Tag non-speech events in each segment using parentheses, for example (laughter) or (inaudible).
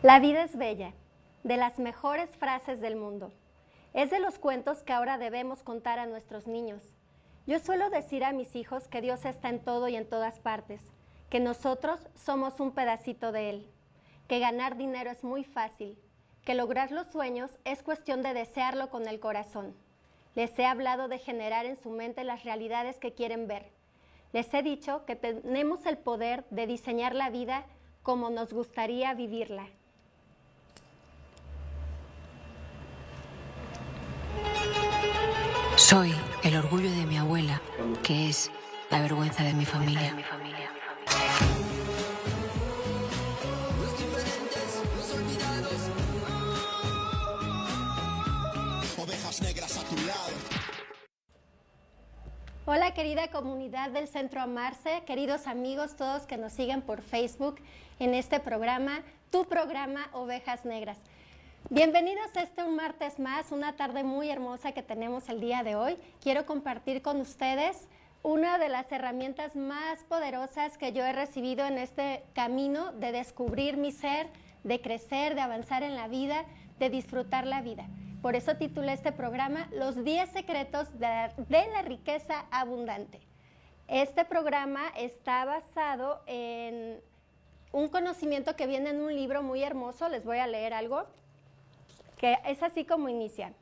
La vida es bella, de las mejores frases del mundo. Es de los cuentos que ahora debemos contar a nuestros niños. Yo suelo decir a mis hijos que Dios está en todo y en todas partes, que nosotros somos un pedacito de Él, que ganar dinero es muy fácil, que lograr los sueños es cuestión de desearlo con el corazón. Les he hablado de generar en su mente las realidades que quieren ver. Les he dicho que tenemos el poder de diseñar la vida como nos gustaría vivirla. Soy el orgullo de mi abuela, que es la vergüenza de mi familia. Hola querida comunidad del Centro Amarse, queridos amigos, todos que nos siguen por Facebook en este programa, tu programa Ovejas Negras. Bienvenidos a este un martes más, una tarde muy hermosa que tenemos el día de hoy. Quiero compartir con ustedes una de las herramientas más poderosas que yo he recibido en este camino de descubrir mi ser, de crecer, de avanzar en la vida, de disfrutar la vida. Por eso titulé este programa Los 10 secretos de, la riqueza abundante. Este programa está basado en un conocimiento que viene en un libro muy hermoso, les voy a leer algo que es así como inicia.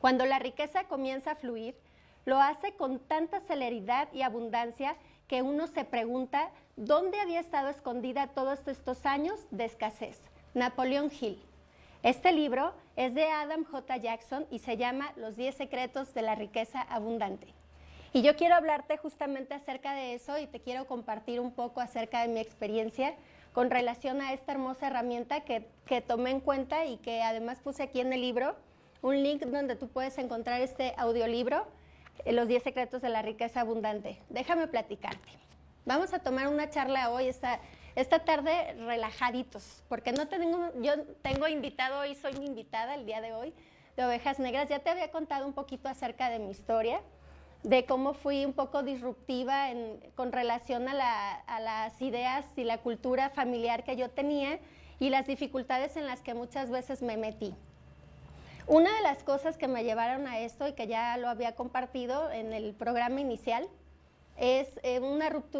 Cuando la riqueza comienza a fluir, lo hace con tanta celeridad y abundancia que uno se pregunta dónde había estado escondida todos estos años de escasez. Napoleón Hill. Este libro es de Adam J. Jackson y se llama Los 10 secretos de la riqueza abundante. Y yo quiero hablarte justamente acerca de eso y te quiero compartir un poco acerca de mi experiencia con relación a esta hermosa herramienta que, tomé en cuenta y que además puse aquí en el libro, un link donde tú puedes encontrar este audiolibro, eh, Los 10 secretos de la riqueza abundante. Déjame platicarte. Vamos a tomar una charla hoy, esta, esta tarde relajaditos, porque no tengo, yo tengo invitado hoy, soy mi invitada el día de hoy de Ovejas Negras. Ya te había contado un poquito acerca de mi historia de cómo fui un poco disruptiva con relación a, las ideas y la cultura familiar que yo tenía y las dificultades en las que muchas veces me metí. Una de las cosas que me llevaron a esto y que ya lo había compartido en el programa inicial es eh,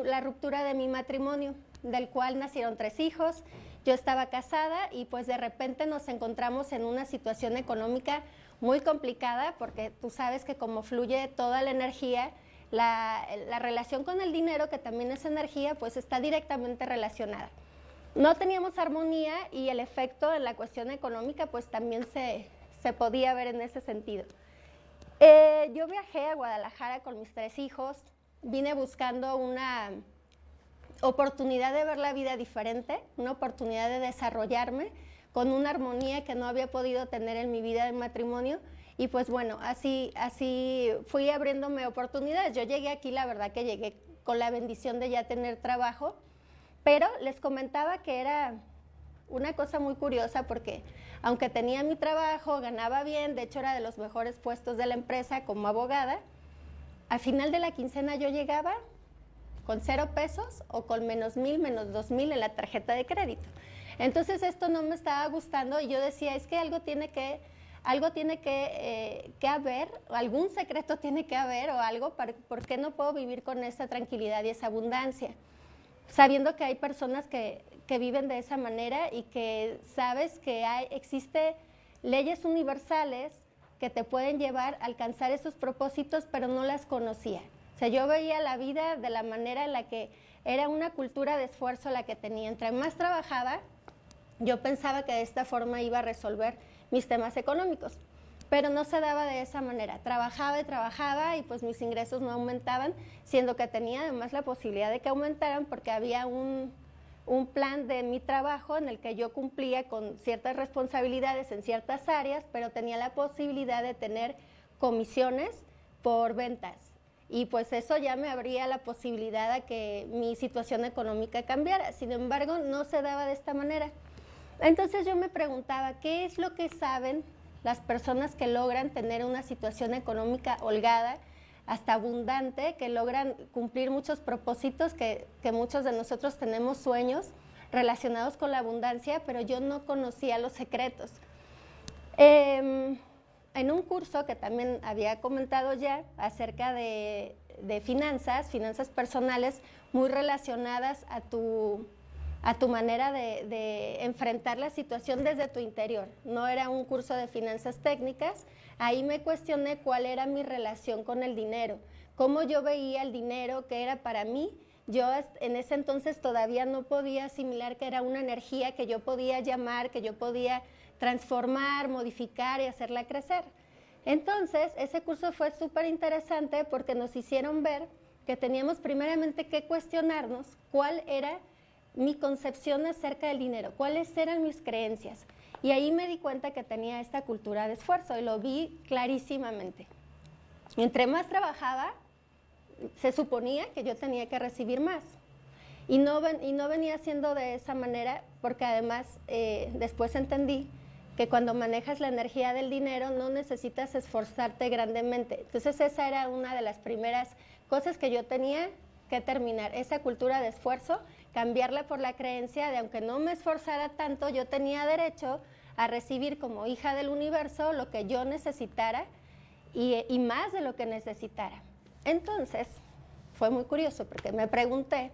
la ruptura de mi matrimonio, del cual nacieron tres hijos. Yo estaba casada y pues de repente nos encontramos en una situación económica muy complicada porque tú sabes que como fluye toda la energía, la, relación con el dinero, que también es energía, pues está directamente relacionada. No teníamos armonía y el efecto en la cuestión económica pues también se, podía ver en ese sentido. Eh, yo viajé a Guadalajara con mis tres hijos, vine buscando una oportunidad de ver la vida diferente, una oportunidad de desarrollarme con una armonía que no había podido tener en mi vida de matrimonio. Y pues bueno, así, así fui abriéndome oportunidades. Yo llegué aquí, la verdad que llegué con la bendición de ya tener trabajo, pero les comentaba que era una cosa muy curiosa porque aunque tenía mi trabajo, ganaba bien, de hecho era de los mejores puestos de la empresa como abogada, al final de la quincena yo llegaba con cero pesos o con menos mil, menos dos mil en la tarjeta de crédito. Entonces esto no me estaba gustando y yo decía, es que algo tiene que, algo tiene que, eh, que haber, algún secreto (laughs) tiene que haber o algo, para, ¿por qué no puedo vivir con esa tranquilidad y esa abundancia? Sabiendo que hay personas que, que viven de esa manera y que sabes que hay, existe leyes universales que te pueden llevar a alcanzar esos propósitos, pero no las conocía. O sea, yo veía la vida de la manera en la que era una cultura de esfuerzo la que tenía. Entre más trabajaba, yo pensaba que de esta forma iba a resolver mis temas económicos, pero no se daba de esa manera. Trabajaba y trabajaba y pues mis ingresos no aumentaban, siendo que tenía además la posibilidad de que aumentaran porque había un, un plan de mi trabajo en el que yo cumplía con ciertas responsabilidades en ciertas áreas, pero tenía la posibilidad de tener comisiones por ventas. Y pues eso ya me abría la posibilidad de que mi situación económica cambiara. Sin embargo, no se daba de esta manera. Entonces yo me preguntaba, ¿qué es lo que saben las personas que logran tener una situación económica holgada, hasta abundante, que logran cumplir muchos propósitos, que, muchos de nosotros tenemos sueños, relacionados con la abundancia, pero yo no conocía los secretos. Em, en un curso que también había comentado ya acerca de, finanzas, finanzas personales, muy relacionadas a tu, a tu manera de, enfrentar la situación desde tu interior. No era un curso de finanzas técnicas, ahí me cuestioné cuál era mi relación con el dinero, cómo yo veía el dinero, qué era para mí yo en ese entonces todavía no podía asimilar que era una energía que yo podía llamar, que yo podía transformar, modificar y hacerla crecer. Entonces, ese curso fue súper interesante porque nos hicieron ver que teníamos primeramente que cuestionarnos cuál era mi concepción acerca del dinero, cuáles eran mis creencias. Y ahí me di cuenta que tenía esta cultura de esfuerzo y lo vi clarísimamente. Entre más trabajaba, se suponía que yo tenía que recibir más. Y no, venía siendo de esa manera porque además eh, después entendí que cuando manejas la energía del dinero no necesitas esforzarte grandemente. Entonces esa era una de las primeras cosas que yo tenía que terminar, esa cultura de esfuerzo, cambiarla por la creencia de aunque no me esforzara tanto, yo tenía derecho a recibir como hija del universo lo que yo necesitara y más de lo que necesitara. Entonces, fue muy curioso porque me pregunté,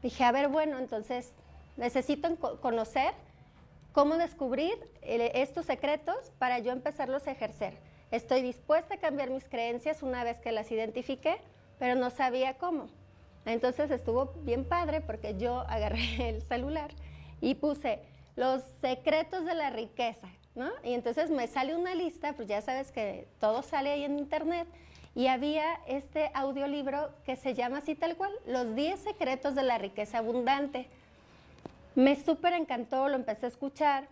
dije, a ver, bueno, entonces necesito conocer cómo descubrir eh, estos secretos para yo empezarlos a ejercer. Estoy dispuesta a cambiar mis creencias una vez que las identifiqué, pero no sabía cómo. Entonces estuvo bien padre porque yo agarré (laughs) el celular y puse los secretos de la riqueza, ¿no? Y entonces me sale una lista, pues ya sabes que todo sale ahí en internet, y había este audiolibro que se llama así tal cual, Los 10 secretos de la riqueza abundante. Me súper encantó, lo empecé a escuchar,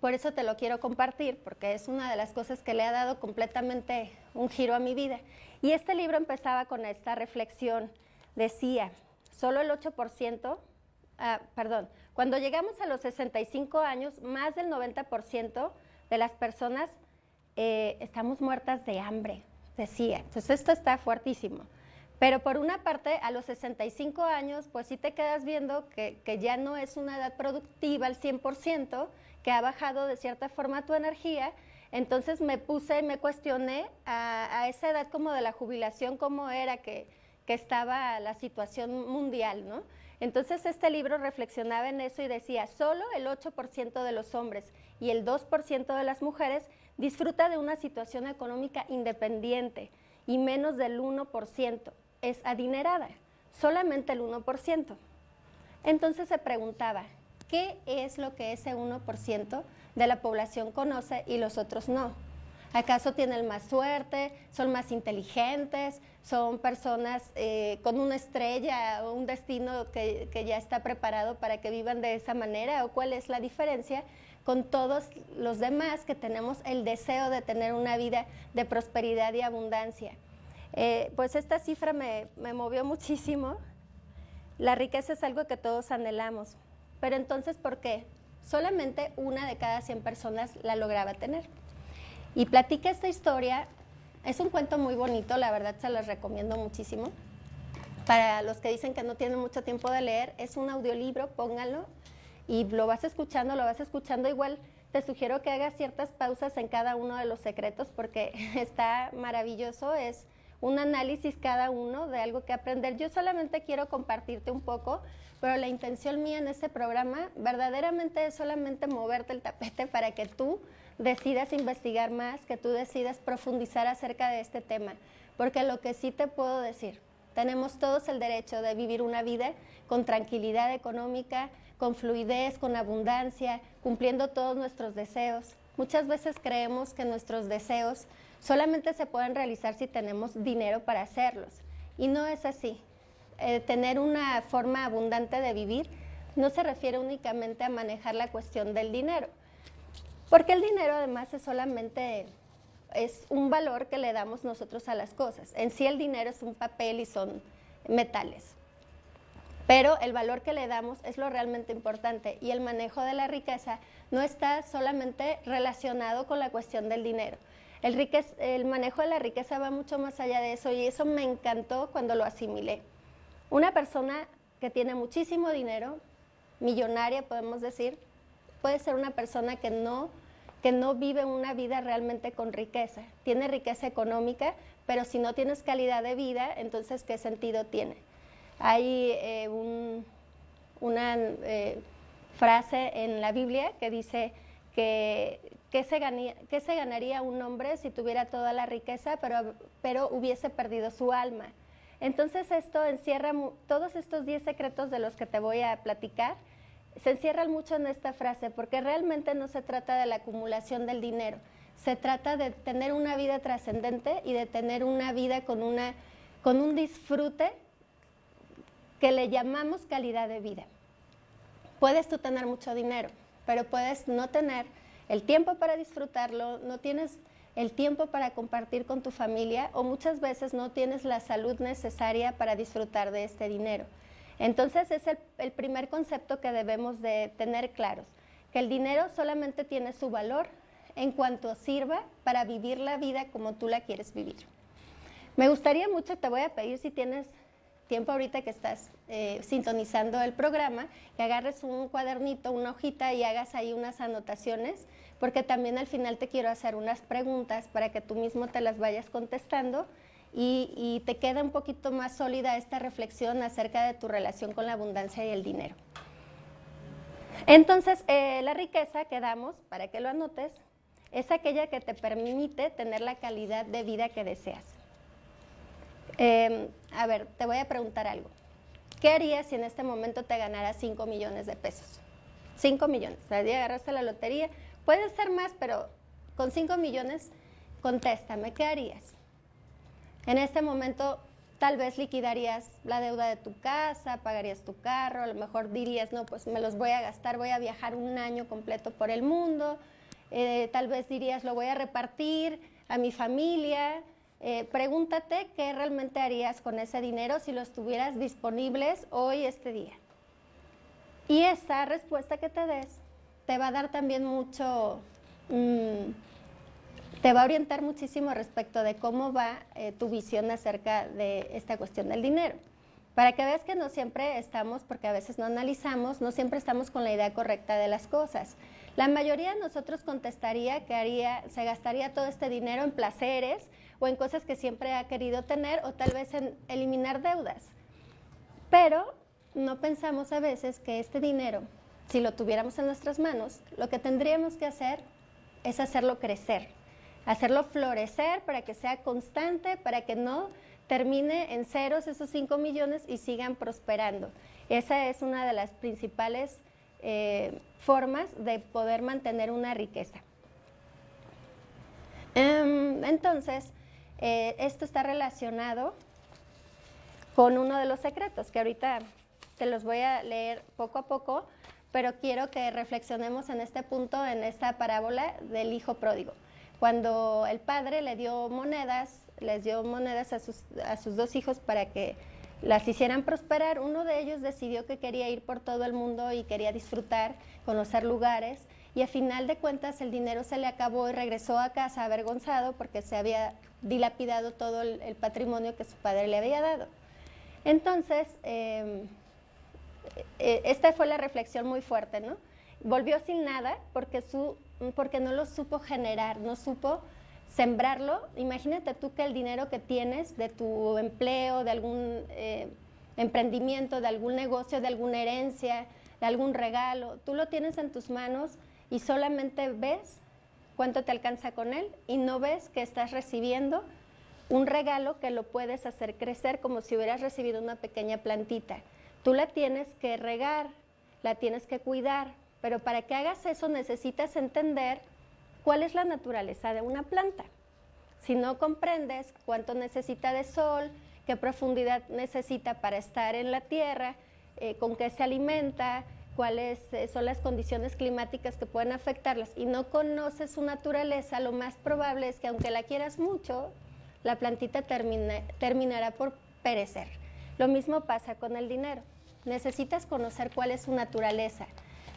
por eso te lo quiero compartir, porque es una de las cosas que le ha dado completamente un giro a mi vida. Y este libro empezaba con esta reflexión, decía, solo el 8%, ah, perdón, cuando llegamos a los 65 años, más del 90% de las personas eh, estamos muertas de hambre, decía. Entonces esto está fuertísimo. Pero por una parte, a los 65 años, pues sí te quedas viendo que, ya no es una edad productiva al 100%, que ha bajado de cierta forma tu energía. Entonces me puse, me cuestioné a, esa edad como de la jubilación, cómo era que, que estaba la situación mundial, ¿no? Entonces este libro reflexionaba en eso y decía, solo el 8% de los hombres y el 2% de las mujeres disfruta de una situación económica independiente y menos del 1% es adinerada, solamente el 1%. Entonces se preguntaba, ¿qué es lo que ese 1% de la población conoce y los otros no? ¿Acaso tienen más suerte? ¿Son más inteligentes? ¿Son personas eh, con una estrella o un destino que, ya está preparado para que vivan de esa manera? ¿O cuál es la diferencia con todos los demás que tenemos el deseo de tener una vida de prosperidad y abundancia. Eh, pues esta cifra me, me movió muchísimo. La riqueza es algo que todos anhelamos, pero entonces, ¿por qué? Solamente una de cada 100 personas la lograba tener. Y platica esta historia, es un cuento muy bonito, la verdad se los recomiendo muchísimo. Para los que dicen que no tienen mucho tiempo de leer, es un audiolibro, pónganlo, y lo vas escuchando, lo vas escuchando igual. Te sugiero que hagas ciertas pausas en cada uno de los secretos porque (laughs) está maravilloso, es un análisis cada uno de algo que aprender. Yo solamente quiero compartirte un poco, pero la intención mía en este programa verdaderamente es solamente moverte el tapete para que tú decidas investigar más, que tú decidas profundizar acerca de este tema. Porque lo que sí te puedo decir, tenemos todos el derecho de vivir una vida con tranquilidad económica, con fluidez, con abundancia, cumpliendo todos nuestros deseos. Muchas veces creemos que nuestros deseos solamente se pueden realizar si tenemos dinero para hacerlos. Y no es así. Eh, tener una forma abundante de vivir no se refiere únicamente a manejar la cuestión del dinero. Porque el dinero además es solamente es un valor que le damos nosotros a las cosas. En sí el dinero es un papel y son metales pero el valor que le damos es lo realmente importante y el manejo de la riqueza no está solamente relacionado con la cuestión del dinero. El, el manejo de la riqueza va mucho más allá de eso y eso me encantó cuando lo asimilé. Una persona que tiene muchísimo dinero millonaria, podemos decir, puede ser una persona que no, que no vive una vida realmente con riqueza. Tiene riqueza económica, pero si no tienes calidad de vida, entonces ¿qué sentido tiene? Hay eh, una eh, frase en la Biblia que dice que, que, se que se ganaría un hombre si tuviera toda la riqueza, pero, pero hubiese perdido su alma. Entonces esto encierra todos estos 10 secretos de los que te voy a platicar, se encierran mucho en esta frase, porque realmente no se trata de la acumulación del dinero, se trata de tener una vida trascendente y de tener una vida con, una, con un disfrute que le llamamos calidad de vida. Puedes tú tener mucho dinero, pero puedes no tener el tiempo para disfrutarlo, no tienes el tiempo para compartir con tu familia o muchas veces no tienes la salud necesaria para disfrutar de este dinero. Entonces es el, primer concepto que debemos de tener claros, que el dinero solamente tiene su valor en cuanto sirva para vivir la vida como tú la quieres vivir. Me gustaría mucho, te voy a pedir si tienes tiempo ahorita que estás eh, sintonizando el programa, que agarres un cuadernito, una hojita y hagas ahí unas anotaciones porque también al final te quiero hacer unas preguntas para que tú mismo te las vayas contestando y, te quede un poquito más sólida esta reflexión acerca de tu relación con la abundancia y el dinero. Entonces, eh, la riqueza que damos, para que lo anotes, es aquella que te permite tener la calidad de vida que deseas. Em, a ver, te voy a preguntar algo. ¿Qué harías si en este momento te ganaras 5 millones de pesos? 5 millones. O sea, agarraste la lotería, Puede ser más, pero con 5 millones, contéstame, ¿qué harías? En este momento tal vez liquidarías la deuda de tu casa, pagarías tu carro, a lo mejor dirías, no, pues me los voy a gastar, voy a viajar un año completo por el mundo, eh, tal vez dirías, lo voy a repartir a mi familia. Eh, pregúntate qué realmente harías con ese dinero si los tuvieras disponibles hoy, este día. Y esa respuesta que te des te va a dar también mucho, mm, te va a orientar muchísimo respecto de cómo va eh, tu visión acerca de esta cuestión del dinero. Para que veas que no siempre estamos, porque a veces no analizamos, no siempre estamos con la idea correcta de las cosas. La mayoría de nosotros contestaría que se gastaría todo este dinero en placeres o en cosas que siempre ha querido tener o tal vez en eliminar deudas. Pero no pensamos a veces que este dinero si lo tuviéramos en nuestras manos, lo que tendríamos que hacer es hacerlo crecer, hacerlo florecer para que sea constante, para que no termine en ceros esos 5 millones y sigan prosperando. Esa es una de las principales eh, formas de poder mantener una riqueza. Em, entonces, eh, esto está relacionado con uno de los secretos que ahorita te los voy a leer poco a poco pero quiero que reflexionemos en este punto, en esta parábola del hijo pródigo. Cuando el padre le dio monedas, les dio monedas a sus, a sus dos hijos para que las hicieran prosperar, uno de ellos decidió que quería ir por todo el mundo y quería disfrutar, conocer lugares, y a final de cuentas el dinero se le acabó y regresó a casa avergonzado porque se había dilapidado todo el, patrimonio que su padre le había dado. Entonces, em, eh, esta fue la reflexión muy fuerte, ¿no? Volvió sin nada porque, su, porque no lo supo generar, no supo sembrarlo. Imagínate tú que el dinero que tienes de tu empleo, de algún eh, emprendimiento, de algún negocio, de alguna herencia, de algún regalo, tú lo tienes en tus manos y solamente ves cuánto te alcanza con él y no ves que estás recibiendo un regalo que lo puedes hacer crecer como si hubieras recibido una pequeña plantita. Tú la tienes que regar, la tienes que cuidar, pero para que hagas eso necesitas entender cuál es la naturaleza de una planta. Si no comprendes cuánto necesita de sol, qué profundidad necesita para estar en la tierra, eh, con qué se alimenta, cuáles eh, son las condiciones climáticas que pueden afectarlas y no conoces su naturaleza, lo más probable es que aunque la quieras mucho, la plantita terminará por perecer. Lo mismo pasa con el dinero. Necesitas conocer cuál es su naturaleza,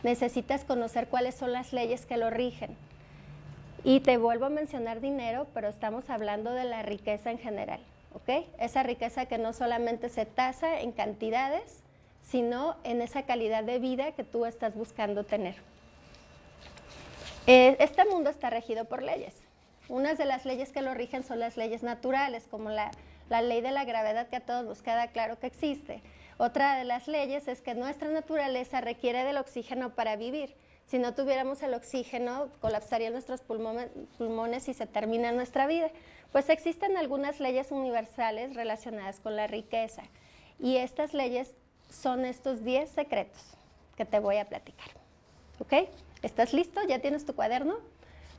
necesitas conocer cuáles son las leyes que lo rigen. Y te vuelvo a mencionar dinero, pero estamos hablando de la riqueza en general, ¿ok? Esa riqueza que no solamente se tasa en cantidades, sino en esa calidad de vida que tú estás buscando tener. Eh, este mundo está regido por leyes. Unas de las leyes que lo rigen son las leyes naturales, como la, la ley de la gravedad que a todos nos queda claro que existe. Otra de las leyes es que nuestra naturaleza requiere del oxígeno para vivir. Si no tuviéramos el oxígeno, colapsarían nuestros pulmones y se termina nuestra vida. Pues existen algunas leyes universales relacionadas con la riqueza. Y estas leyes son estos 10 secretos que te voy a platicar. ¿Ok? ¿Estás listo? ¿Ya tienes tu cuaderno?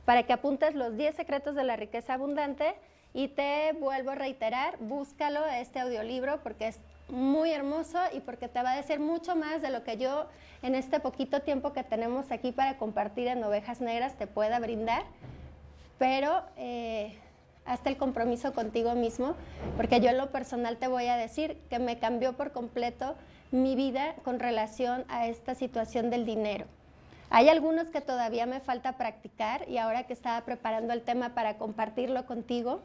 Para que apuntes los 10 secretos de la riqueza abundante y te vuelvo a reiterar, búscalo este audiolibro porque es muy hermoso y porque te va a decir mucho más de lo que yo en este poquito tiempo que tenemos aquí para compartir en Ovejas Negras te pueda brindar. Pero eh, hasta el compromiso contigo mismo, porque yo en lo personal te voy a decir que me cambió por completo mi vida con relación a esta situación del dinero. Hay algunos que todavía me falta practicar y ahora que estaba preparando el tema para compartirlo contigo,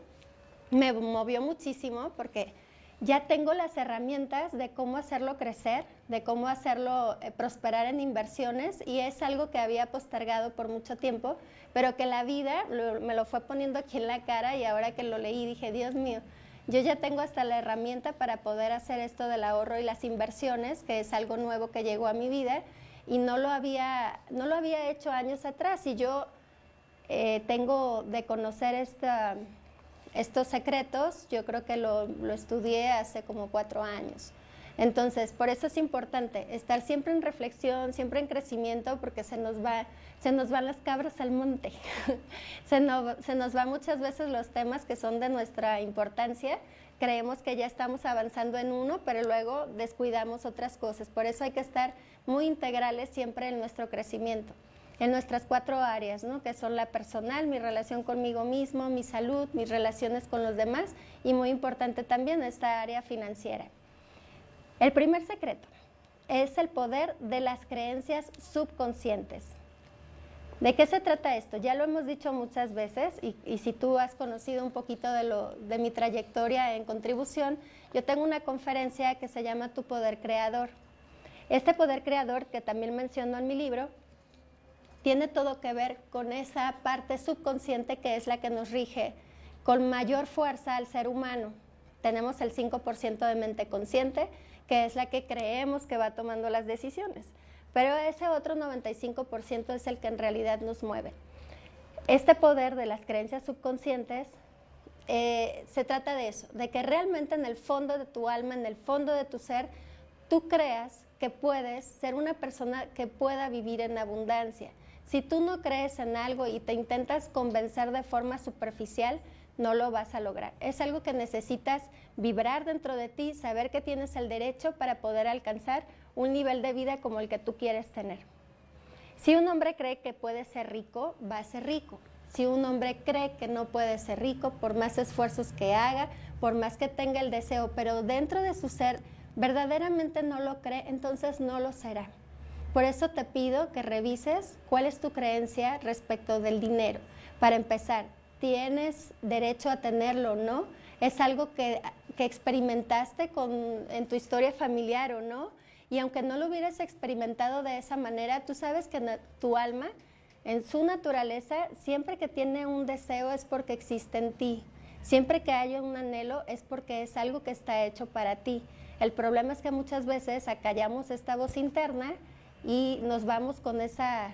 me movió muchísimo porque ya tengo las herramientas de cómo hacerlo crecer, de cómo hacerlo eh, prosperar en inversiones y es algo que había postergado por mucho tiempo, pero que la vida me lo fue poniendo aquí en la cara y ahora que lo leí dije, Dios mío, yo ya tengo hasta la herramienta para poder hacer esto del ahorro y las inversiones, que es algo nuevo que llegó a mi vida y no lo había, no lo había hecho años atrás y yo eh, tengo de conocer esta estos secretos yo creo que lo, estudié hace como cuatro años. Entonces, por eso es importante estar siempre en reflexión, siempre en crecimiento, porque se nos, van las cabras al monte. (laughs) se nos van muchas veces los temas que son de nuestra importancia. Creemos que ya estamos avanzando en uno, pero luego descuidamos otras cosas. Por eso hay que estar muy integrales siempre en nuestro crecimiento en nuestras cuatro áreas, ¿no? que son la personal, mi relación conmigo mismo, mi salud, mis relaciones con los demás y muy importante también esta área financiera. El primer secreto es el poder de las creencias subconscientes. ¿De qué se trata esto? Ya lo hemos dicho muchas veces y, si tú has conocido un poquito de, lo, de mi trayectoria en contribución, yo tengo una conferencia que se llama Tu Poder Creador. Este poder creador, que también menciono en mi libro, tiene todo que ver con esa parte subconsciente que es la que nos rige con mayor fuerza al ser humano. Tenemos el 5% de mente consciente, que es la que creemos que va tomando las decisiones, pero ese otro 95% es el que en realidad nos mueve. Este poder de las creencias subconscientes eh, se trata de eso, de que realmente en el fondo de tu alma, en el fondo de tu ser, tú creas que puedes ser una persona que pueda vivir en abundancia si tú no crees en algo y te intentas convencer de forma superficial, no lo vas a lograr. Es algo que necesitas vibrar dentro de ti, saber que tienes el derecho para poder alcanzar un nivel de vida como el que tú quieres tener. Si un hombre cree que puede ser rico, va a ser rico. Si un hombre cree que no puede ser rico, por más esfuerzos que haga, por más que tenga el deseo, pero dentro de su ser verdaderamente no lo cree, entonces no lo será. Por eso te pido que revises cuál es tu creencia respecto del dinero. Para empezar, ¿tienes derecho a tenerlo o no? ¿Es algo que, experimentaste en tu historia familiar o no? Y aunque no lo hubieras experimentado de esa manera, tú sabes que tu alma, en su naturaleza, siempre que tiene un deseo es porque existe en ti. Siempre que haya un anhelo es porque es algo que está hecho para ti. El problema es que muchas veces acallamos esta voz interna y nos vamos con esa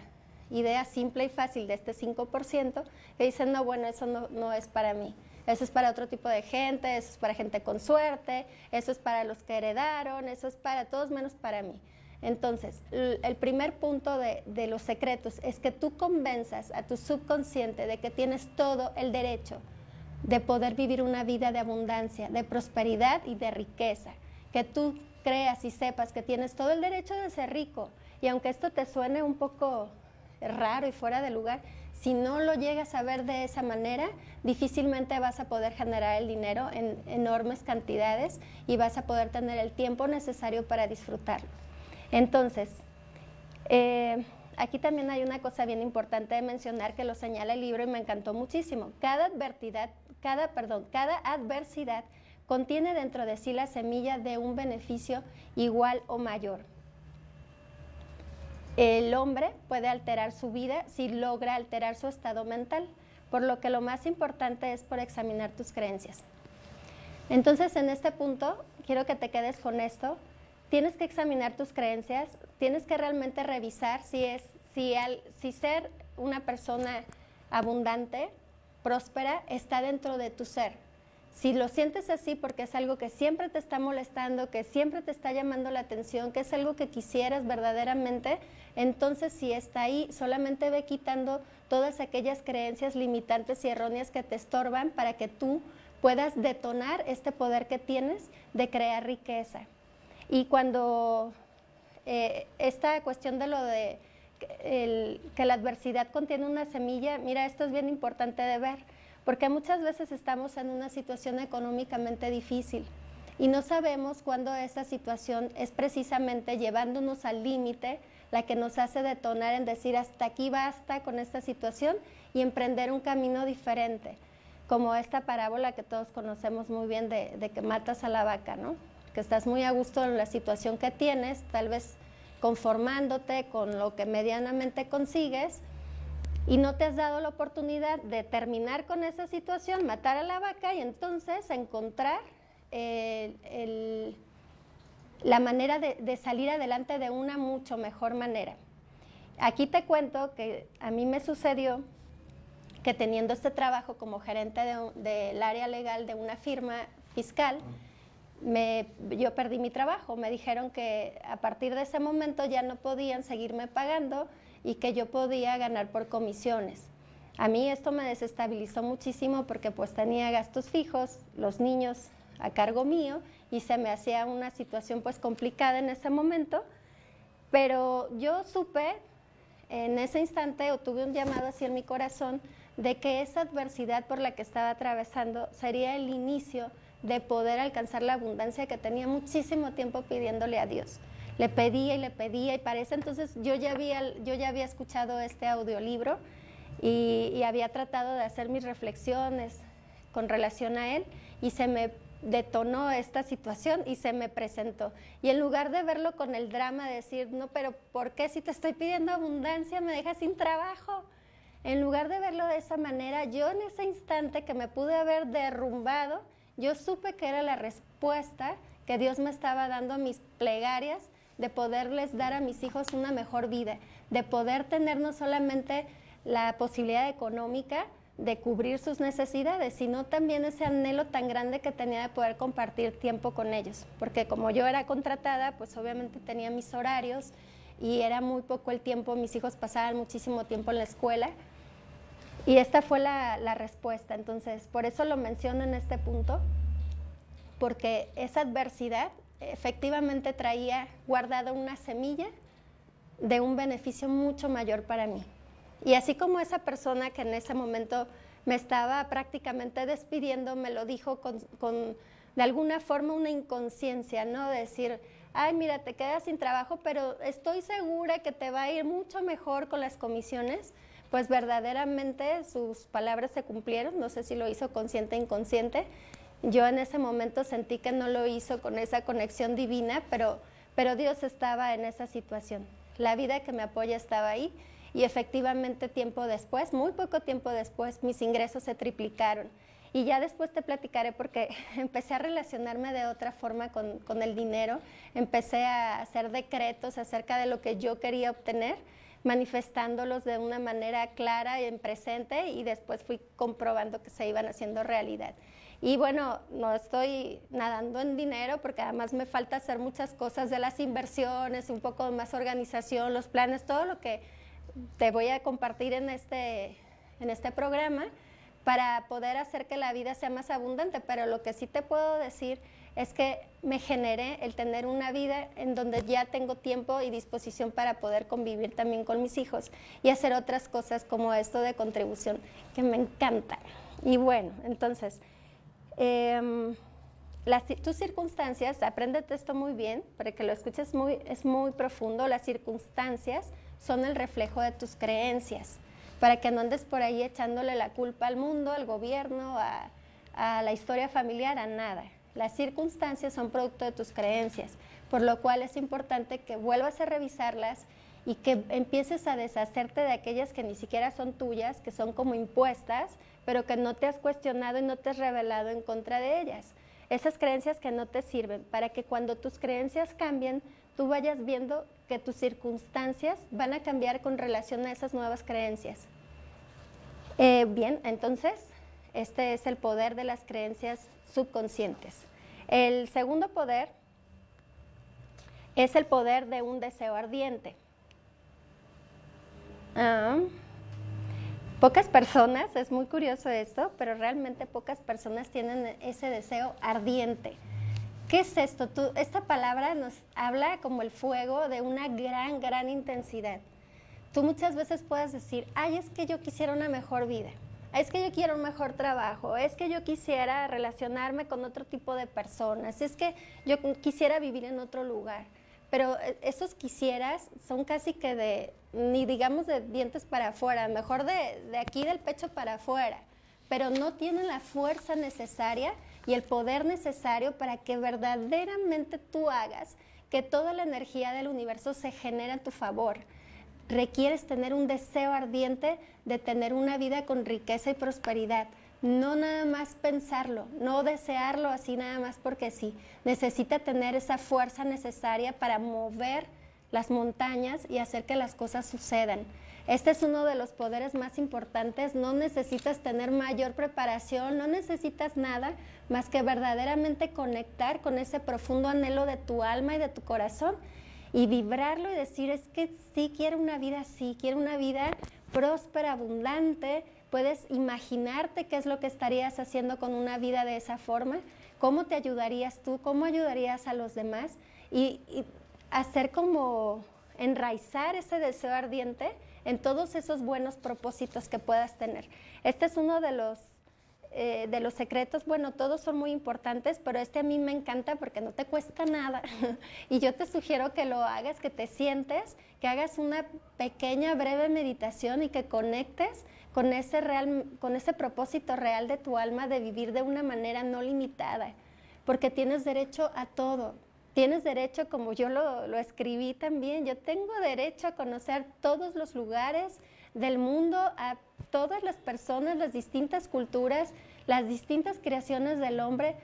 idea simple y fácil de este 5% que dicen, no, bueno, eso no, no, es para mí. Eso es para otro tipo de gente, eso es para gente con suerte, eso es para los que heredaron, eso es para todos menos para mí. Entonces, el primer punto de, de los secretos es que tú convenzas a tu subconsciente de que tienes todo el derecho de poder vivir una vida de abundancia, de prosperidad y de riqueza. Que tú creas y sepas que tienes todo el derecho de ser rico, y aunque esto te suene un poco raro y fuera de lugar, si no lo llegas a ver de esa manera, difícilmente vas a poder generar el dinero en enormes cantidades y vas a poder tener el tiempo necesario para disfrutarlo. Entonces, eh, aquí también hay una cosa bien importante de mencionar que lo señala el libro y me encantó muchísimo. Cada adversidad, cada, perdón, cada adversidad contiene dentro de sí la semilla de un beneficio igual o mayor. El hombre puede alterar su vida si logra alterar su estado mental, por lo que lo más importante es por examinar tus creencias. Entonces, en este punto, quiero que te quedes con esto. Tienes que examinar tus creencias, tienes que realmente revisar si es si, al, si ser una persona abundante, próspera, está dentro de tu ser. Si lo sientes así porque es algo que siempre te está molestando, que siempre te está llamando la atención, que es algo que quisieras verdaderamente, entonces si está ahí, solamente ve quitando todas aquellas creencias limitantes y erróneas que te estorban para que tú puedas detonar este poder que tienes de crear riqueza. Y cuando eh, esta cuestión de lo de que la adversidad contiene una semilla, mira, esto es bien importante de ver, porque muchas veces estamos en una situación económicamente difícil y no sabemos cuándo esa situación es precisamente llevándonos al límite la que nos hace detonar en decir hasta aquí basta con esta situación y emprender un camino diferente, como esta parábola que todos conocemos muy bien de, de que matas a la vaca, ¿no? Que estás muy a gusto en la situación que tienes, tal vez conformándote con lo que medianamente consigues y no te has dado la oportunidad de terminar con esa situación, matar a la vaca y entonces encontrar la manera de, salir adelante de una mucho mejor manera. Aquí te cuento que a mí me sucedió que teniendo este trabajo como gerente del área legal de una firma fiscal, yo perdí mi trabajo. Me dijeron que a partir de ese momento ya no podían seguirme pagando y que yo podía ganar por comisiones. A mí esto me desestabilizó muchísimo porque pues tenía gastos fijos, los niños a cargo mío y se me hacía una situación pues complicada en ese momento. Pero yo supe en ese instante o tuve un llamado en mi corazón de que esa adversidad por la que estaba atravesando sería el inicio de poder alcanzar la abundancia que tenía muchísimo tiempo pidiéndole a Dios. Le pedía y le pedía y parece entonces yo ya había, yo ya había escuchado este audiolibro y, había tratado de hacer mis reflexiones con relación a él y se me detonó esta situación y se me presentó. Y en lugar de verlo con el drama, de decir, no, pero ¿por qué si te estoy pidiendo abundancia me dejas sin trabajo? En lugar de verlo de esa manera, yo en ese instante que me pude haber derrumbado, yo supe que era la respuesta que Dios me estaba dando a mis plegarias de poderles dar a mis hijos una mejor vida, de poder tener no solamente la posibilidad económica de cubrir sus necesidades, sino también ese anhelo tan grande que tenía de poder compartir tiempo con ellos, porque como yo era contratada, pues obviamente tenía mis horarios y era muy poco el tiempo, mis hijos pasaban muchísimo tiempo en la escuela, y esta fue la, respuesta. Entonces, por eso lo menciono en este punto, porque esa adversidad efectivamente traía guardada una semilla de un beneficio mucho mayor para mí. Y así como esa persona que en ese momento me estaba prácticamente despidiendo, me lo dijo con, de alguna forma una inconsciencia, ¿no? decir, ay, mira, te quedas sin trabajo, pero estoy segura que te va a ir mucho mejor con las comisiones pues verdaderamente sus palabras se cumplieron, no sé si lo hizo consciente o inconsciente. Yo en ese momento sentí que no lo hizo con esa conexión divina, pero, pero Dios estaba en esa situación. La vida que me apoya estaba ahí y efectivamente tiempo después, muy poco tiempo después, mis ingresos se triplicaron. Y ya después te platicaré porque (laughs) empecé a relacionarme de otra forma con, con el dinero, empecé a hacer decretos acerca de lo que yo quería obtener manifestándolos de una manera clara y en presente y después fui comprobando que se iban haciendo realidad. Y bueno, no estoy nadando en dinero porque además me falta hacer muchas cosas de las inversiones, un poco más organización, los planes, todo lo que te voy a compartir en este, en este programa para poder hacer que la vida sea más abundante. Pero lo que sí te puedo decir es que me generé el tener una vida en donde ya tengo tiempo y disposición para poder convivir también con mis hijos y hacer otras cosas como esto de contribución que me encanta. Y bueno, entonces, em, las, tus circunstancias, apréndete esto muy bien, para que lo escuches muy, es muy profundo, las circunstancias son el reflejo de tus creencias, para que no andes por ahí echándole la culpa al mundo, al gobierno, a, a la historia familiar, a nada. Las circunstancias son producto de tus creencias, por lo cual es importante que vuelvas a revisarlas y que empieces a deshacerte de aquellas que ni siquiera son tuyas, que son como impuestas, pero que no te has cuestionado y no te has revelado en contra de ellas. Esas creencias que no te sirven, para que cuando tus creencias cambien, tú vayas viendo que tus circunstancias van a cambiar con relación a esas nuevas creencias. Eh, bien, entonces, este es el poder de las creencias subconscientes. El segundo poder es el poder de un deseo ardiente. Ah, pocas personas, es muy curioso esto, pero realmente pocas personas tienen ese deseo ardiente. ¿Qué es esto? esta palabra nos habla como el fuego de una gran, gran intensidad. Tú muchas veces puedes decir, ay, es que yo quisiera una mejor vida, es que yo quiero un mejor trabajo, es que yo quisiera relacionarme con otro tipo de personas, es que yo quisiera vivir en otro lugar pero eh, esos quisieras son casi que de, ni digamos de dientes para afuera, mejor de, de aquí del pecho para afuera, pero no tienen la fuerza necesaria y el poder necesario para que verdaderamente tú hagas que toda la energía del universo se genere a tu favor. Requieres tener un deseo ardiente de tener una vida con riqueza y prosperidad no nada más pensarlo, no desearlo así nada más porque sí. Necesita tener esa fuerza necesaria para mover las montañas y hacer que las cosas sucedan. Este es uno de los poderes más importantes. No necesitas tener mayor preparación, no necesitas nada más que verdaderamente conectar con ese profundo anhelo de tu alma y de tu corazón y vibrarlo y decir es que sí quiero una vida así, quiero una vida próspera, abundante, puedes imaginarte qué es lo que estarías haciendo con una vida de esa forma, cómo te ayudarías tú, cómo ayudarías a los demás y, hacer como enraizar ese deseo ardiente en todos esos buenos propósitos que puedas tener. Este es uno de los eh, de los secretos, bueno, todos son muy importantes, pero este a mí me encanta porque no te cuesta nada. (laughs) y yo te sugiero que lo hagas, que te sientes, que hagas una pequeña, breve meditación y que conectes con ese, real, con ese propósito real de tu alma de vivir de una manera no limitada, porque tienes derecho a todo. Tienes derecho, como yo lo, lo escribí también, yo tengo derecho a conocer todos los lugares del mundo, a todas las personas, las distintas culturas, las distintas creaciones del hombre.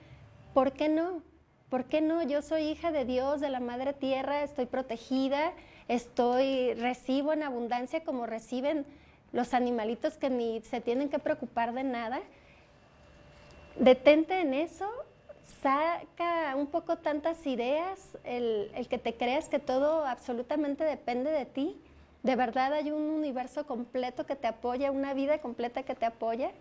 ¿Por qué no? ¿Por qué no? Yo soy hija de Dios, de la Madre Tierra, estoy protegida, estoy, recibo en abundancia como reciben los animalitos que ni se tienen que preocupar de nada. Detente en eso, saca un poco tantas ideas, el, que te creas que todo absolutamente depende de ti. De verdad hay un universo completo que te apoya, una vida completa que te apoya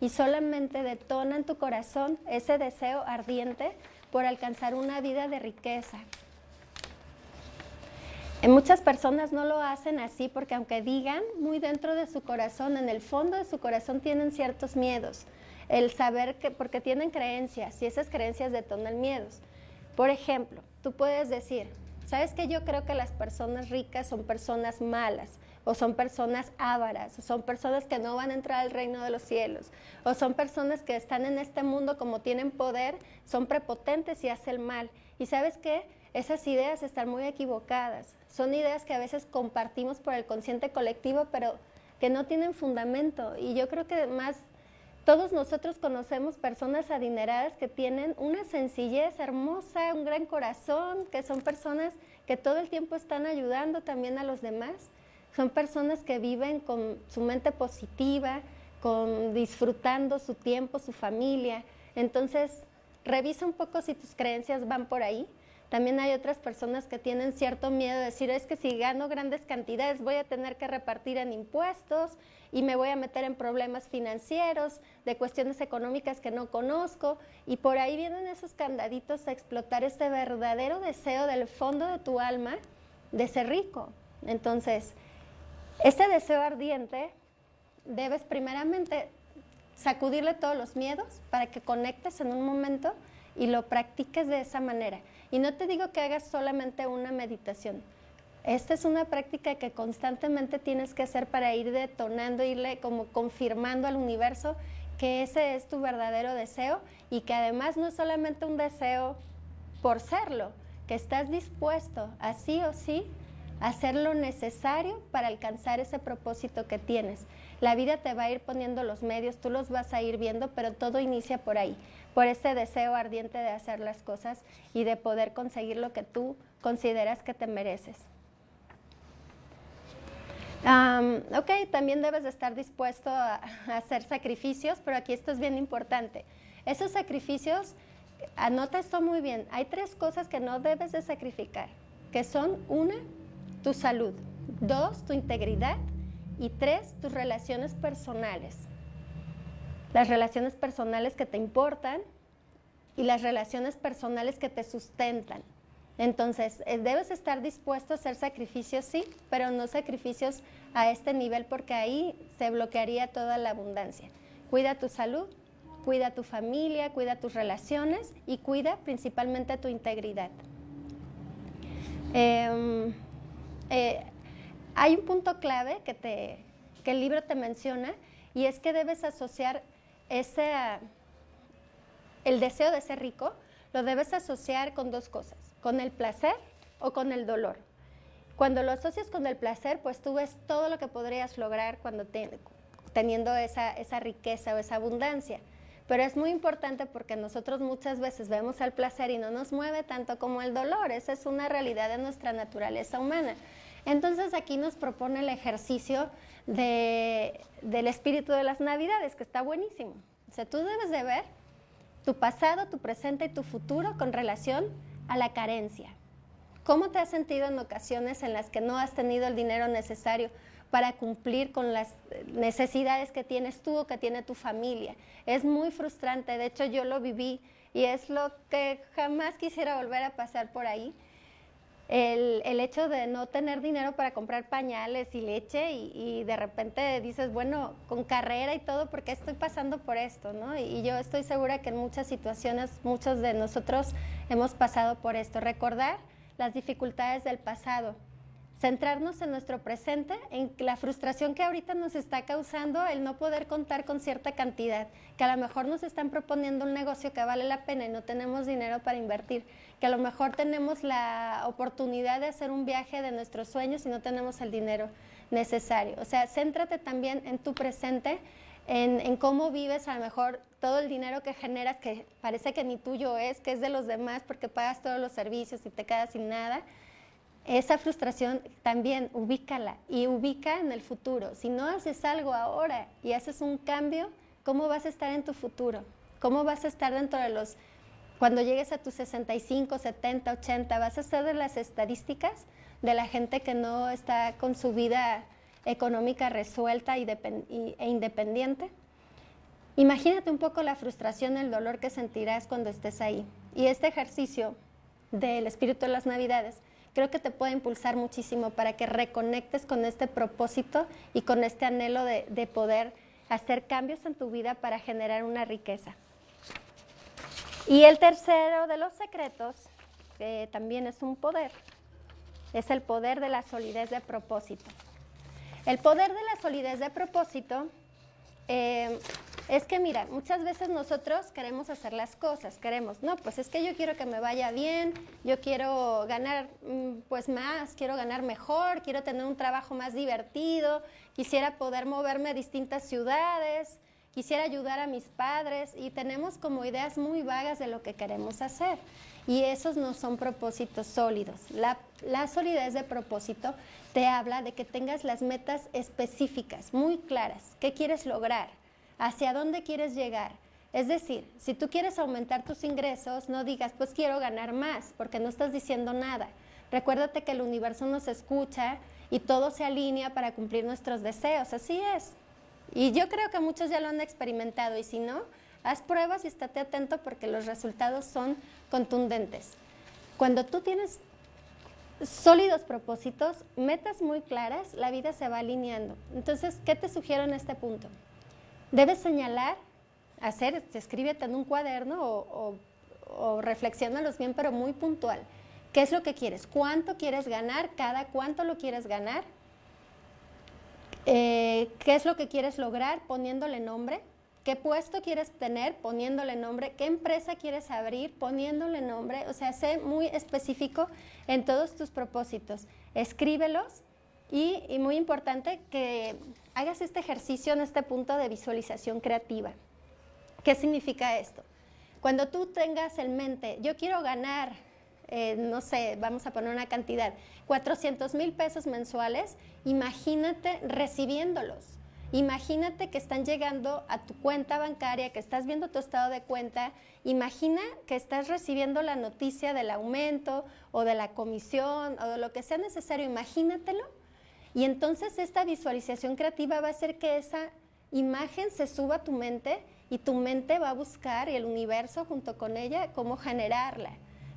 y solamente detona en tu corazón ese deseo ardiente por alcanzar una vida de riqueza, Muchas personas no lo hacen así porque aunque digan muy dentro de su corazón, en el fondo de su corazón tienen ciertos miedos. El saber que, porque tienen creencias y esas creencias detonan miedos. Por ejemplo, tú puedes decir, ¿sabes que yo creo que las personas ricas son personas malas? o son personas ávaras, o son personas que no van a entrar al reino de los cielos, o son personas que están en este mundo como tienen poder, son prepotentes y hacen mal. ¿Y sabes qué? Esas ideas están muy equivocadas. Son ideas que a veces compartimos por el consciente colectivo, pero que no tienen fundamento. Y yo creo que más todos nosotros conocemos personas adineradas que tienen una sencillez hermosa, un gran corazón, que son personas que todo el tiempo están ayudando también a los demás. Son personas que viven con su mente positiva, con disfrutando su tiempo, su familia. Entonces, revisa un poco si tus creencias van por ahí también hay otras personas que tienen cierto miedo de decir, es que si gano grandes cantidades voy a tener que repartir en impuestos y me voy a meter en problemas financieros, de cuestiones económicas que no conozco. Y por ahí vienen esos candaditos a explotar este verdadero deseo del fondo de tu alma de ser rico. Entonces, este deseo ardiente debes primeramente sacudirle todos los miedos para que conectes en un momento y lo practiques de esa manera. Y no te digo que hagas solamente una meditación. Esta es una práctica que constantemente tienes que hacer para ir detonando, irle como confirmando al universo que ese es tu verdadero deseo y que además no es solamente un deseo por serlo, que estás dispuesto así o sí a hacer lo necesario para alcanzar ese propósito que tienes. La vida te va a ir poniendo los medios, tú los vas a ir viendo, pero todo inicia por ahí, por ese deseo ardiente de hacer las cosas y de poder conseguir lo que tú consideras que te mereces. ok, también debes de estar dispuesto a, hacer sacrificios, pero aquí esto es bien importante. Esos sacrificios, anota esto muy bien, hay tres cosas que no debes de sacrificar, que son una, tu salud, dos, tu integridad y tres, tus relaciones personales. Las relaciones personales que te importan y las relaciones personales que te sustentan. Entonces, eh, debes estar dispuesto a hacer sacrificios, sí, pero no sacrificios a este nivel porque ahí se bloquearía toda la abundancia. Cuida tu salud, cuida tu familia, cuida tus relaciones y cuida principalmente tu integridad. Em, eh, hay un punto clave que, te, que el libro te menciona y es que debes asociar ese, el deseo de ser rico, lo debes asociar con dos cosas, con el placer o con el dolor. Cuando lo asocias con el placer, pues tú ves todo lo que podrías lograr cuando teniendo esa, esa riqueza o esa abundancia. Pero es muy importante porque nosotros muchas veces vemos el placer y no nos mueve tanto como el dolor. Esa es una realidad de nuestra naturaleza humana. Entonces aquí nos propone el ejercicio del espíritu de las navidades, que está buenísimo. O tú debes de ver tu pasado, tu presente y tu futuro con relación a la carencia. ¿Cómo te has sentido en ocasiones en las que no has tenido el dinero necesario para cumplir con las necesidades que tienes tú o que tiene tu familia? Es muy frustrante, de hecho yo lo viví y es lo que jamás quisiera volver a pasar por ahí el, hecho de no tener dinero para comprar pañales y leche y, de repente dices, bueno, con carrera y todo, ¿por qué estoy pasando por esto? ¿no? Y, yo estoy segura que en muchas situaciones muchos de nosotros hemos pasado por esto. Recordar las dificultades del pasado, centrarnos en nuestro presente, en la frustración que ahorita nos está causando el no poder contar con cierta cantidad, que a lo mejor nos están proponiendo un negocio que vale la pena y no tenemos dinero para invertir, que a lo mejor tenemos la oportunidad de hacer un viaje de nuestros sueños y no tenemos el dinero necesario. O sea, céntrate también en tu presente, en, en, cómo vives a lo mejor todo el dinero que generas, que parece que ni tuyo es, que es de los demás porque pagas todos los servicios y te quedas sin nada esa frustración también ubícala y ubica en el futuro. Si no haces algo ahora y haces un cambio, ¿cómo vas a estar en tu futuro? ¿Cómo vas a estar dentro de los, cuando llegues a tus 65, 70, 80, vas a ser de las estadísticas de la gente que no está con su vida económica resuelta e independiente? Imagínate un poco la frustración, el dolor que sentirás cuando estés ahí. Y este ejercicio del espíritu de las navidades creo que te puede impulsar muchísimo para que reconectes con este propósito y con este anhelo de, poder hacer cambios en tu vida para generar una riqueza. Y el tercero de los secretos, que también es un poder, es el poder de la solidez de propósito. El poder de la solidez de propósito eh, es que mira, muchas veces nosotros queremos hacer las cosas, queremos, no, pues es que yo quiero que me vaya bien, yo quiero ganar mm, pues más, quiero ganar mejor, quiero tener un trabajo más divertido, quisiera poder moverme a distintas ciudades, quisiera ayudar a mis padres y tenemos como ideas muy vagas de lo que queremos hacer. Y esos no son propósitos sólidos. La, la solidez de propósito te habla de que tengas las metas específicas, muy claras. ¿Qué quieres lograr? Hacia dónde quieres llegar. Es decir, si tú quieres aumentar tus ingresos, no digas, pues quiero ganar más, porque no estás diciendo nada. Recuérdate que el universo nos escucha y todo se alinea para cumplir nuestros deseos, así es. Y yo creo que muchos ya lo han experimentado y si no, haz pruebas y estate atento porque los resultados son contundentes. Cuando tú tienes sólidos propósitos, metas muy claras, la vida se va alineando. Entonces, ¿qué te sugiero en este punto? Debes señalar, hacer, escríbete en un cuaderno o, o, reflexionalos bien, pero muy puntual. ¿Qué es lo que quieres? ¿Cuánto quieres ganar? ¿Cada cuánto lo quieres ganar? Eh, ¿Qué es lo que quieres lograr poniéndole nombre? qué puesto quieres tener, poniéndole nombre, qué empresa quieres abrir, poniéndole nombre, o sea, sé muy específico en todos tus propósitos. Escríbelos y muy importante que hagas este ejercicio en este punto de visualización creativa. ¿Qué significa esto? Cuando tú tengas en mente, yo quiero ganar, eh, no sé, vamos a poner una cantidad, 400 mil pesos mensuales, imagínate recibiéndolos. Imagínate que están llegando a tu cuenta bancaria, que estás viendo tu estado de cuenta. Imagina que estás recibiendo la noticia del aumento o de la comisión o de lo que sea necesario. Imagínatelo. Y entonces esta visualización creativa va a hacer que esa imagen se suba a tu mente y tu mente va a buscar y el universo junto con ella cómo generarla.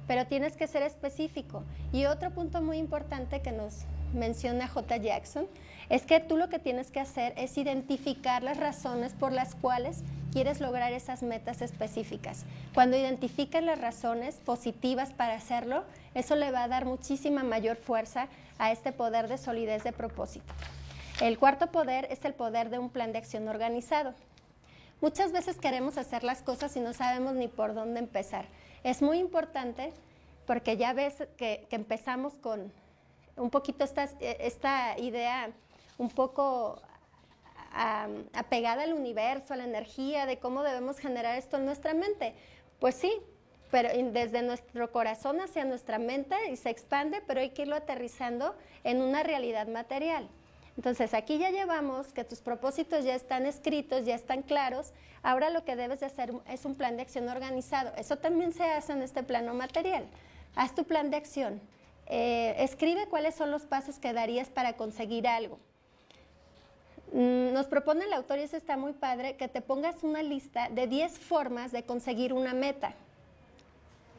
Pero tienes que ser específico. Y otro punto muy importante que nos menciona J. Jackson es que tú lo que tienes que hacer es identificar las razones por las cuales quieres lograr esas metas específicas. Cuando identificas las razones positivas para hacerlo, eso le va a dar muchísima mayor fuerza a este poder de solidez de propósito. El cuarto poder es el poder de un plan de acción organizado. Muchas veces queremos hacer las cosas y no sabemos ni por dónde empezar. Es muy importante porque ya ves que, empezamos con un poquito esta, esta idea un poco apegada al universo, a la energía, de cómo debemos generar esto en nuestra mente. Pues sí, pero desde nuestro corazón hacia nuestra mente y se expande, pero hay que irlo aterrizando en una realidad material. Entonces, aquí ya llevamos que tus propósitos ya están escritos, ya están claros. Ahora lo que debes de hacer es un plan de acción organizado. Eso también se hace en este plano material. Haz tu plan de acción. Eh, escribe cuáles son los pasos que darías para conseguir algo. Mm, nos propone el autor, y eso está muy padre, que te pongas una lista de 10 formas de conseguir una meta.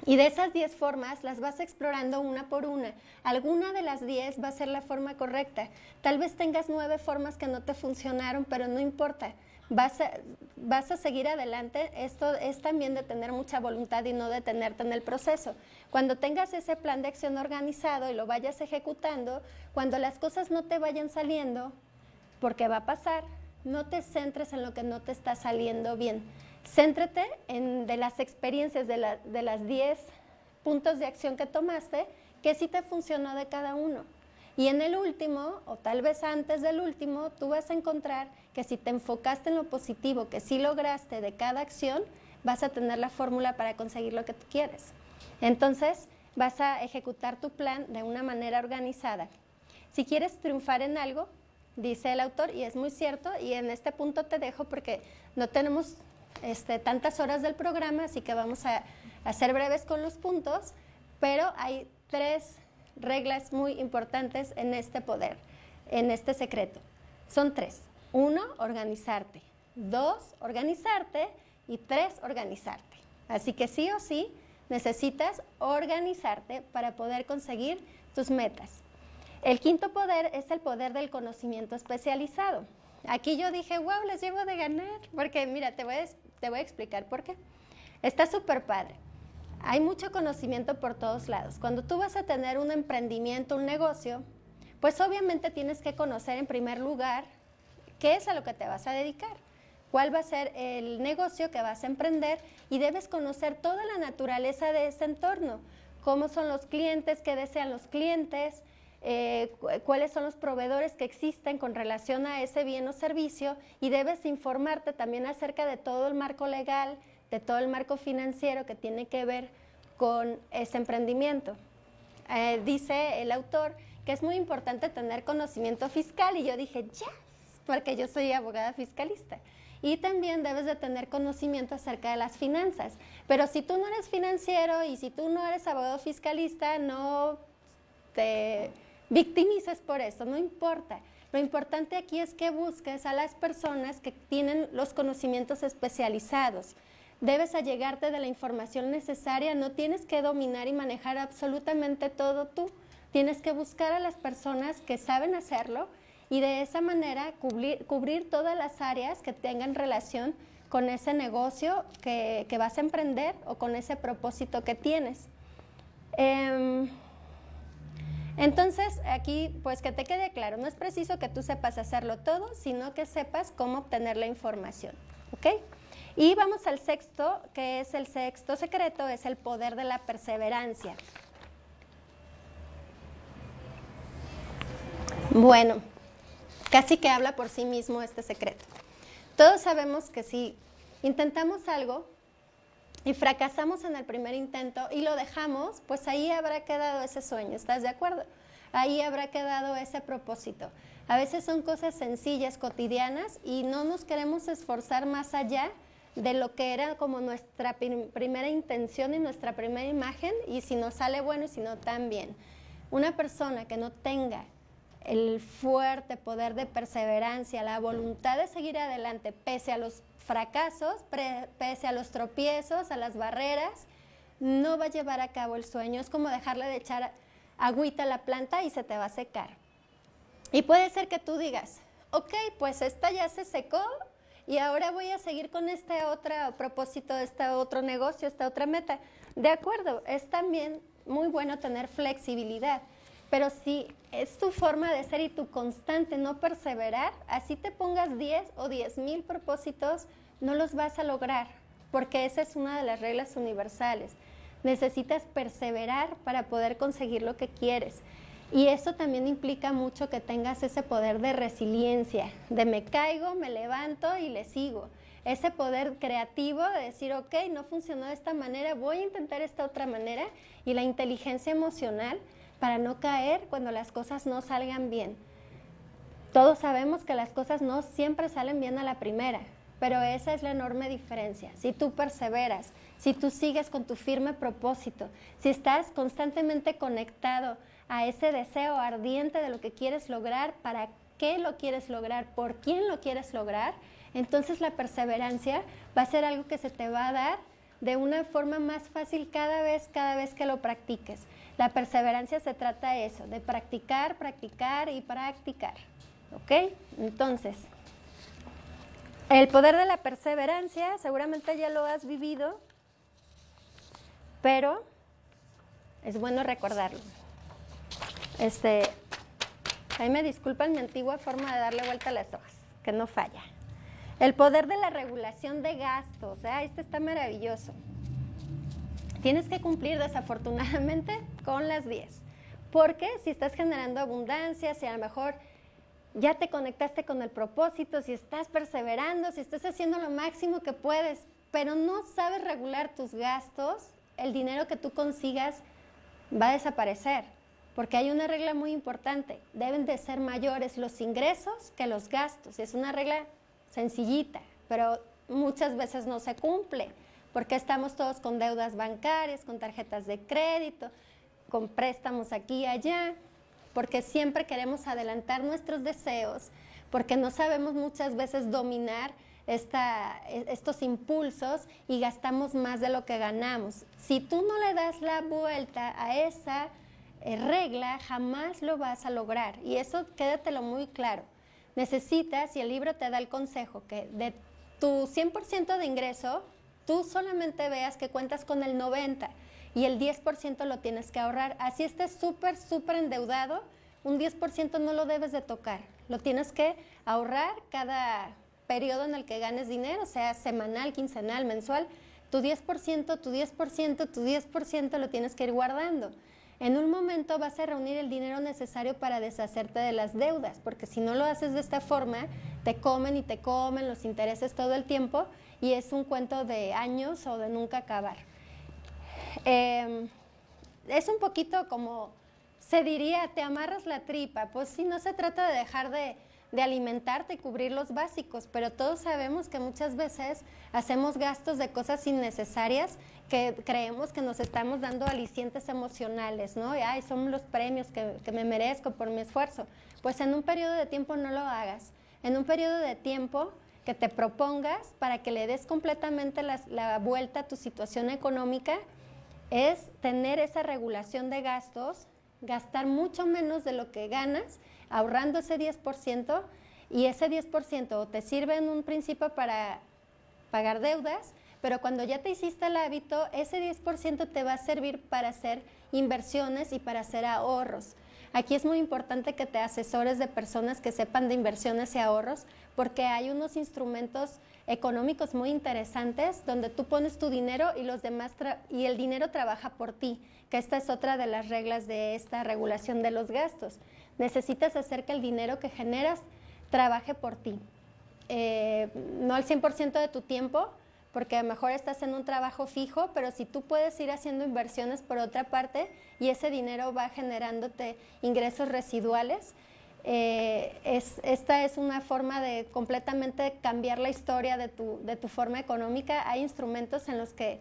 Y de esas 10 formas las vas explorando una por una. Alguna de las 10 va a ser la forma correcta. Tal vez tengas nueve formas que no te funcionaron, pero no importa. Vas a, vas a seguir adelante. Esto es también de tener mucha voluntad y no detenerte en el proceso. Cuando tengas ese plan de acción organizado y lo vayas ejecutando, cuando las cosas no te vayan saliendo, porque va a pasar, no te centres en lo que no te está saliendo bien Céntrate en de las experiencias de, las 10 puntos de acción que tomaste, que sí te funcionó de cada uno. Y en el último, o tal vez antes del último, tú vas a encontrar que si te enfocaste en lo positivo, que sí lograste de cada acción, vas a tener la fórmula para conseguir lo que tú quieres. Entonces, vas a ejecutar tu plan de una manera organizada. Si quieres triunfar en algo, dice el autor, y es muy cierto, y en este punto te dejo porque no tenemos este, tantas horas del programa, así que vamos a, a ser breves con los puntos, pero hay tres reglas muy importantes en este poder, en este secreto. Son tres. Uno, organizarte. Dos, organizarte. Y tres, organizarte. Así que sí o sí necesitas organizarte para poder conseguir tus metas. El quinto poder es el poder del conocimiento especializado. Aquí yo dije, wow, les llevo de ganar, porque mira, te voy a, te voy a explicar por qué. Está súper padre. Hay mucho conocimiento por todos lados. Cuando tú vas a tener un emprendimiento, un negocio, pues obviamente tienes que conocer en primer lugar qué es a lo que te vas a dedicar, cuál va a ser el negocio que vas a emprender y debes conocer toda la naturaleza de ese entorno, cómo son los clientes, qué desean los clientes, eh, cuáles son los proveedores que existen con relación a ese bien o servicio y debes informarte también acerca de todo el marco legal, de todo el marco financiero que tiene que ver con ese emprendimiento. Eh, dice el autor que es muy importante tener conocimiento fiscal y yo dije, yes, porque yo soy abogada fiscalista. Y también debes de tener conocimiento acerca de las finanzas. Pero si tú no eres financiero y si tú no eres abogado fiscalista, no te victimices por eso, no importa. Lo importante aquí es que busques a las personas que tienen los conocimientos especializados. Debes allegarte de la información necesaria, no tienes que dominar y manejar absolutamente todo tú. Tienes que buscar a las personas que saben hacerlo y de esa manera cubrir, todas las áreas que tengan relación con ese negocio que, vas a emprender o con ese propósito que tienes. Em, entonces, aquí, pues que te quede claro, no es preciso que tú sepas hacerlo todo, sino que sepas cómo obtener la información. ¿Ok? Y vamos al sexto, que es el sexto secreto, es el poder de la perseverancia. Bueno, casi que habla por sí mismo este secreto. Todos sabemos que si intentamos algo y fracasamos en el primer intento y lo dejamos, pues ahí habrá quedado ese sueño, ¿estás de acuerdo? Ahí habrá quedado ese propósito. A veces son cosas sencillas, cotidianas, y no nos queremos esforzar más allá de lo que era como nuestra primera intención y nuestra primera imagen, y si no sale bueno y si no también. Una persona que no tenga el fuerte poder de perseverancia, la voluntad de seguir adelante pese a los fracasos, pese a los tropiezos, a las barreras, no va a llevar a cabo el sueño. Es como dejarle de echar agüita a la planta y se te va a secar. Y puede ser que tú digas, ok, pues esta ya se secó y ahora voy a seguir con este otro propósito, este otro negocio, esta otra meta. De acuerdo, es también muy bueno tener flexibilidad. Pero si es tu forma de ser y tu constante no perseverar, así te pongas 10 o 10 mil propósitos, no los vas a lograr, porque esa es una de las reglas universales. Necesitas perseverar para poder conseguir lo que quieres. Y eso también implica mucho que tengas ese poder de resiliencia, de me caigo, me levanto y le sigo. Ese poder creativo de decir, ok, no funcionó de esta manera, voy a intentar esta otra manera. Y la inteligencia emocional para no caer cuando las cosas no salgan bien. Todos sabemos que las cosas no siempre salen bien a la primera, pero esa es la enorme diferencia. Si tú perseveras, si tú sigues con tu firme propósito, si estás constantemente conectado a ese deseo ardiente de lo que quieres lograr, para qué lo quieres lograr, por quién lo quieres lograr, entonces la perseverancia va a ser algo que se te va a dar de una forma más fácil cada vez, cada vez que lo practiques. La perseverancia se trata de eso, de practicar, practicar y practicar. ¿Ok? Entonces, el poder de la perseverancia, seguramente ya lo has vivido, pero es bueno recordarlo. Este, ahí me disculpan mi antigua forma de darle vuelta a las hojas, que no falla. El poder de la regulación de gastos, ¿eh? este está maravilloso. Tienes que cumplir desafortunadamente con las 10. Porque si estás generando abundancia, si a lo mejor ya te conectaste con el propósito, si estás perseverando, si estás haciendo lo máximo que puedes, pero no sabes regular tus gastos, el dinero que tú consigas va a desaparecer. Porque hay una regla muy importante, deben de ser mayores los ingresos que los gastos. Es una regla sencillita, pero muchas veces no se cumple porque estamos todos con deudas bancarias, con tarjetas de crédito, con préstamos aquí y allá, porque siempre queremos adelantar nuestros deseos, porque no sabemos muchas veces dominar estos impulsos y gastamos más de lo que ganamos. Si tú no le das la vuelta a esa eh, regla, jamás lo vas a lograr. Y eso quédatelo muy claro. Necesitas, y el libro te da el consejo, que de tu 100% de ingreso, tú solamente veas que cuentas con el 90% y el 10% lo tienes que ahorrar. Así estés súper, súper endeudado, un 10% no lo debes de tocar. Lo tienes que ahorrar cada periodo en el que ganes dinero, sea semanal, quincenal, mensual. Tu 10%, tu 10%, tu 10% lo tienes que ir guardando. En un momento vas a reunir el dinero necesario para deshacerte de las deudas, porque si no lo haces de esta forma, te comen y te comen los intereses todo el tiempo y es un cuento de años o de nunca acabar. Em, es un poquito como se diría, te amarras la tripa. Pues sí, no se trata de dejar de, de alimentarte y cubrir los básicos, pero todos sabemos que muchas veces hacemos gastos de cosas innecesarias que creemos que nos estamos dando alicientes emocionales, ¿no? Y, ay, son los premios que, que me merezco por mi esfuerzo. Pues en un periodo de tiempo no lo hagas. En un periodo de tiempo que te propongas para que le des completamente la, vuelta a tu situación económica es tener esa regulación de gastos, gastar mucho menos de lo que ganas, ahorrando ese 10% y ese 10% te sirve en un principio para pagar deudas, pero cuando ya te hiciste el hábito, ese 10% te va a servir para hacer inversiones y para hacer ahorros. Aquí es muy importante que te asesores de personas que sepan de inversiones y ahorros, porque hay unos instrumentos económicos muy interesantes donde tú pones tu dinero y los demás y el dinero trabaja por ti, que esta es otra de las reglas de esta regulación de los gastos. Necesitas hacer que el dinero que generas trabaje por ti. Eh, no al 100% de tu tiempo, porque a lo mejor estás en un trabajo fijo, pero si tú puedes ir haciendo inversiones por otra parte y ese dinero va generándote ingresos residuales, eh, es, esta es una forma de completamente cambiar la historia de tu, de tu forma económica. Hay instrumentos en los que,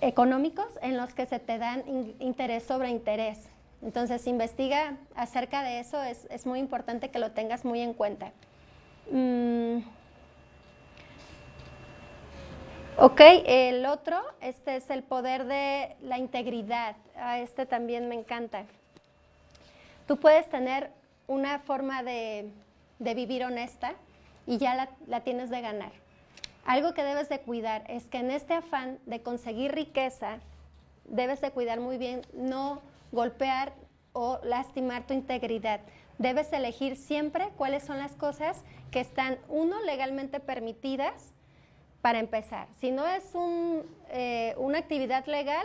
económicos en los que se te dan interés sobre interés. Entonces, investiga acerca de eso, es, es, muy importante que lo tengas muy en cuenta. Mm. Ok, el otro, este es el poder de la integridad. A este también me encanta. Tú puedes tener una forma de, vivir honesta y ya la, la, tienes de ganar. Algo que debes de cuidar es que en este afán de conseguir riqueza, debes de cuidar muy bien no golpear o lastimar tu integridad. Debes elegir siempre cuáles son las cosas que están, uno, legalmente permitidas para empezar. Si no es eh, una actividad legal,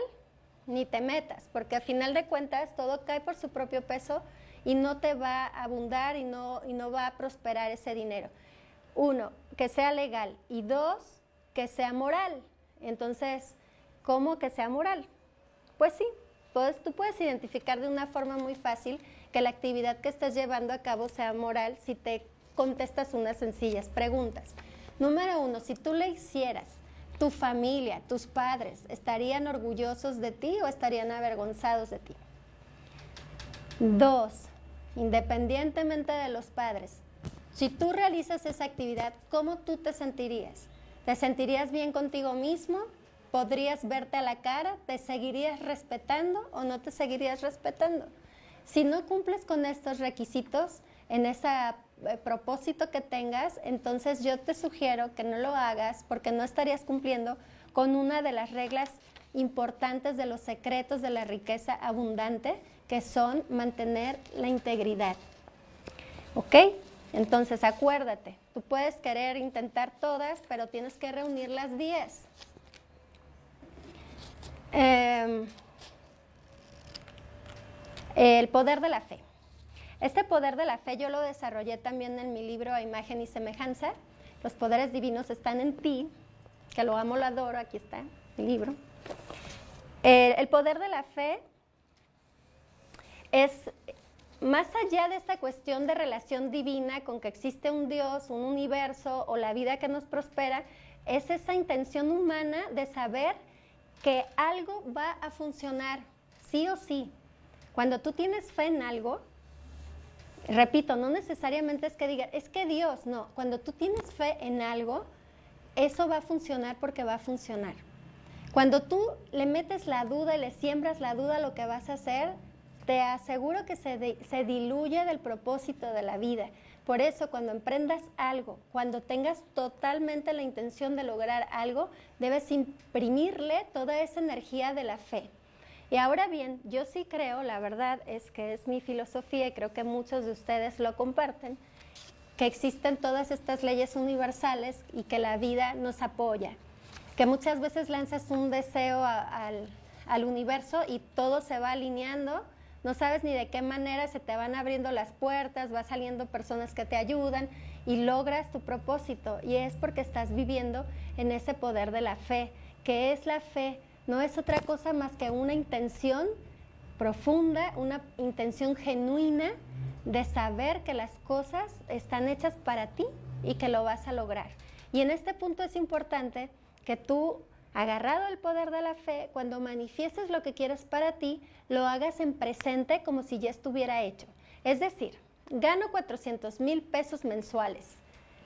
ni te metas, porque a final de cuentas todo cae por su propio peso y no te va a abundar y no, y no va a prosperar ese dinero. Uno, que sea legal y dos, que sea moral. Entonces, ¿cómo que sea moral? Pues sí, pues, tú puedes identificar de una forma muy fácil que la actividad que estás llevando a cabo sea moral si te contestas unas sencillas preguntas. Número uno, si tú le hicieras, tu familia, tus padres, ¿estarían orgullosos de ti o estarían avergonzados de ti? Dos, independientemente de los padres, si tú realizas esa actividad, ¿cómo tú te sentirías? ¿Te sentirías bien contigo mismo? ¿Podrías verte a la cara? ¿Te seguirías respetando o no te seguirías respetando? Si no cumples con estos requisitos en ese eh, propósito que tengas, entonces yo te sugiero que no lo hagas porque no estarías cumpliendo con una de las reglas importantes de los secretos de la riqueza abundante, que son mantener la integridad. ¿Ok? Entonces acuérdate, tú puedes querer intentar todas, pero tienes que reunir las 10. Em, el poder de la fe. Este poder de la fe yo lo desarrollé también en mi libro A Imagen y Semejanza. Los poderes divinos están en ti, que lo amo, lo adoro, aquí está mi libro. el poder de la fe es más allá de esta cuestión de relación divina con que existe un Dios, un universo o la vida que nos prospera, es esa intención humana de saber que algo va a funcionar, sí o sí. Cuando tú tienes fe en algo, repito, no necesariamente es que diga, es que Dios, no, cuando tú tienes fe en algo, eso va a funcionar porque va a funcionar. Cuando tú le metes la duda y le siembras la duda a lo que vas a hacer, te aseguro que se, se diluye del propósito de la vida. Por eso, cuando emprendas algo, cuando tengas totalmente la intención de lograr algo, debes imprimirle toda esa energía de la fe. Y ahora bien, yo sí creo, la verdad es que es mi filosofía y creo que muchos de ustedes lo comparten, que existen todas estas leyes universales y que la vida nos apoya. Que muchas veces lanzas un deseo al, al universo y todo se va alineando no sabes ni de qué manera se te van abriendo las puertas, va saliendo personas que te ayudan y logras tu propósito. Y es porque estás viviendo en ese poder de la fe. que es la fe? No es otra cosa más que una intención profunda, una intención genuina de saber que las cosas están hechas para ti y que lo vas a lograr. Y en este punto es importante que tú agarrado al poder de la fe, cuando manifiestes lo que quieres para ti, lo hagas en presente como si ya estuviera hecho. Es decir, gano 400 mil pesos mensuales,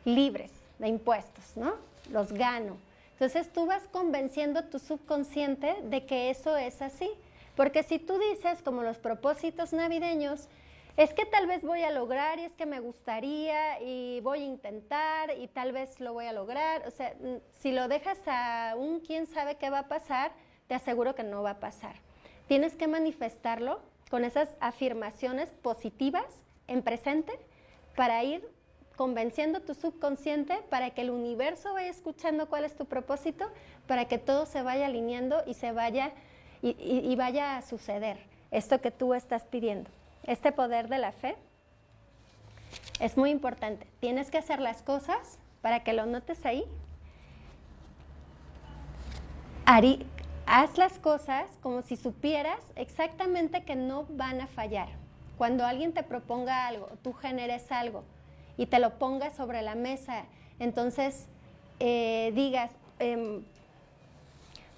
libres de impuestos, ¿no? Los gano. Entonces tú vas convenciendo a tu subconsciente de que eso es así. Porque si tú dices, como los propósitos navideños, es que tal vez voy a lograr y es que me gustaría y voy a intentar y tal vez lo voy a lograr. O sea, mm, si lo dejas a un quién sabe qué va a pasar, te aseguro que no va a pasar. Tienes que manifestarlo con esas afirmaciones positivas en presente para ir convenciendo tu subconsciente para que el universo vaya escuchando cuál es tu propósito, para que todo se vaya alineando y se vaya y, vaya a suceder esto que tú estás pidiendo. Este poder de la fe es muy importante. Tienes que hacer las cosas para que lo notes ahí. haz las cosas como si supieras exactamente que no van a fallar. Cuando alguien te proponga algo, tú generes algo, y te lo pongas sobre la mesa. Entonces eh, digas, em,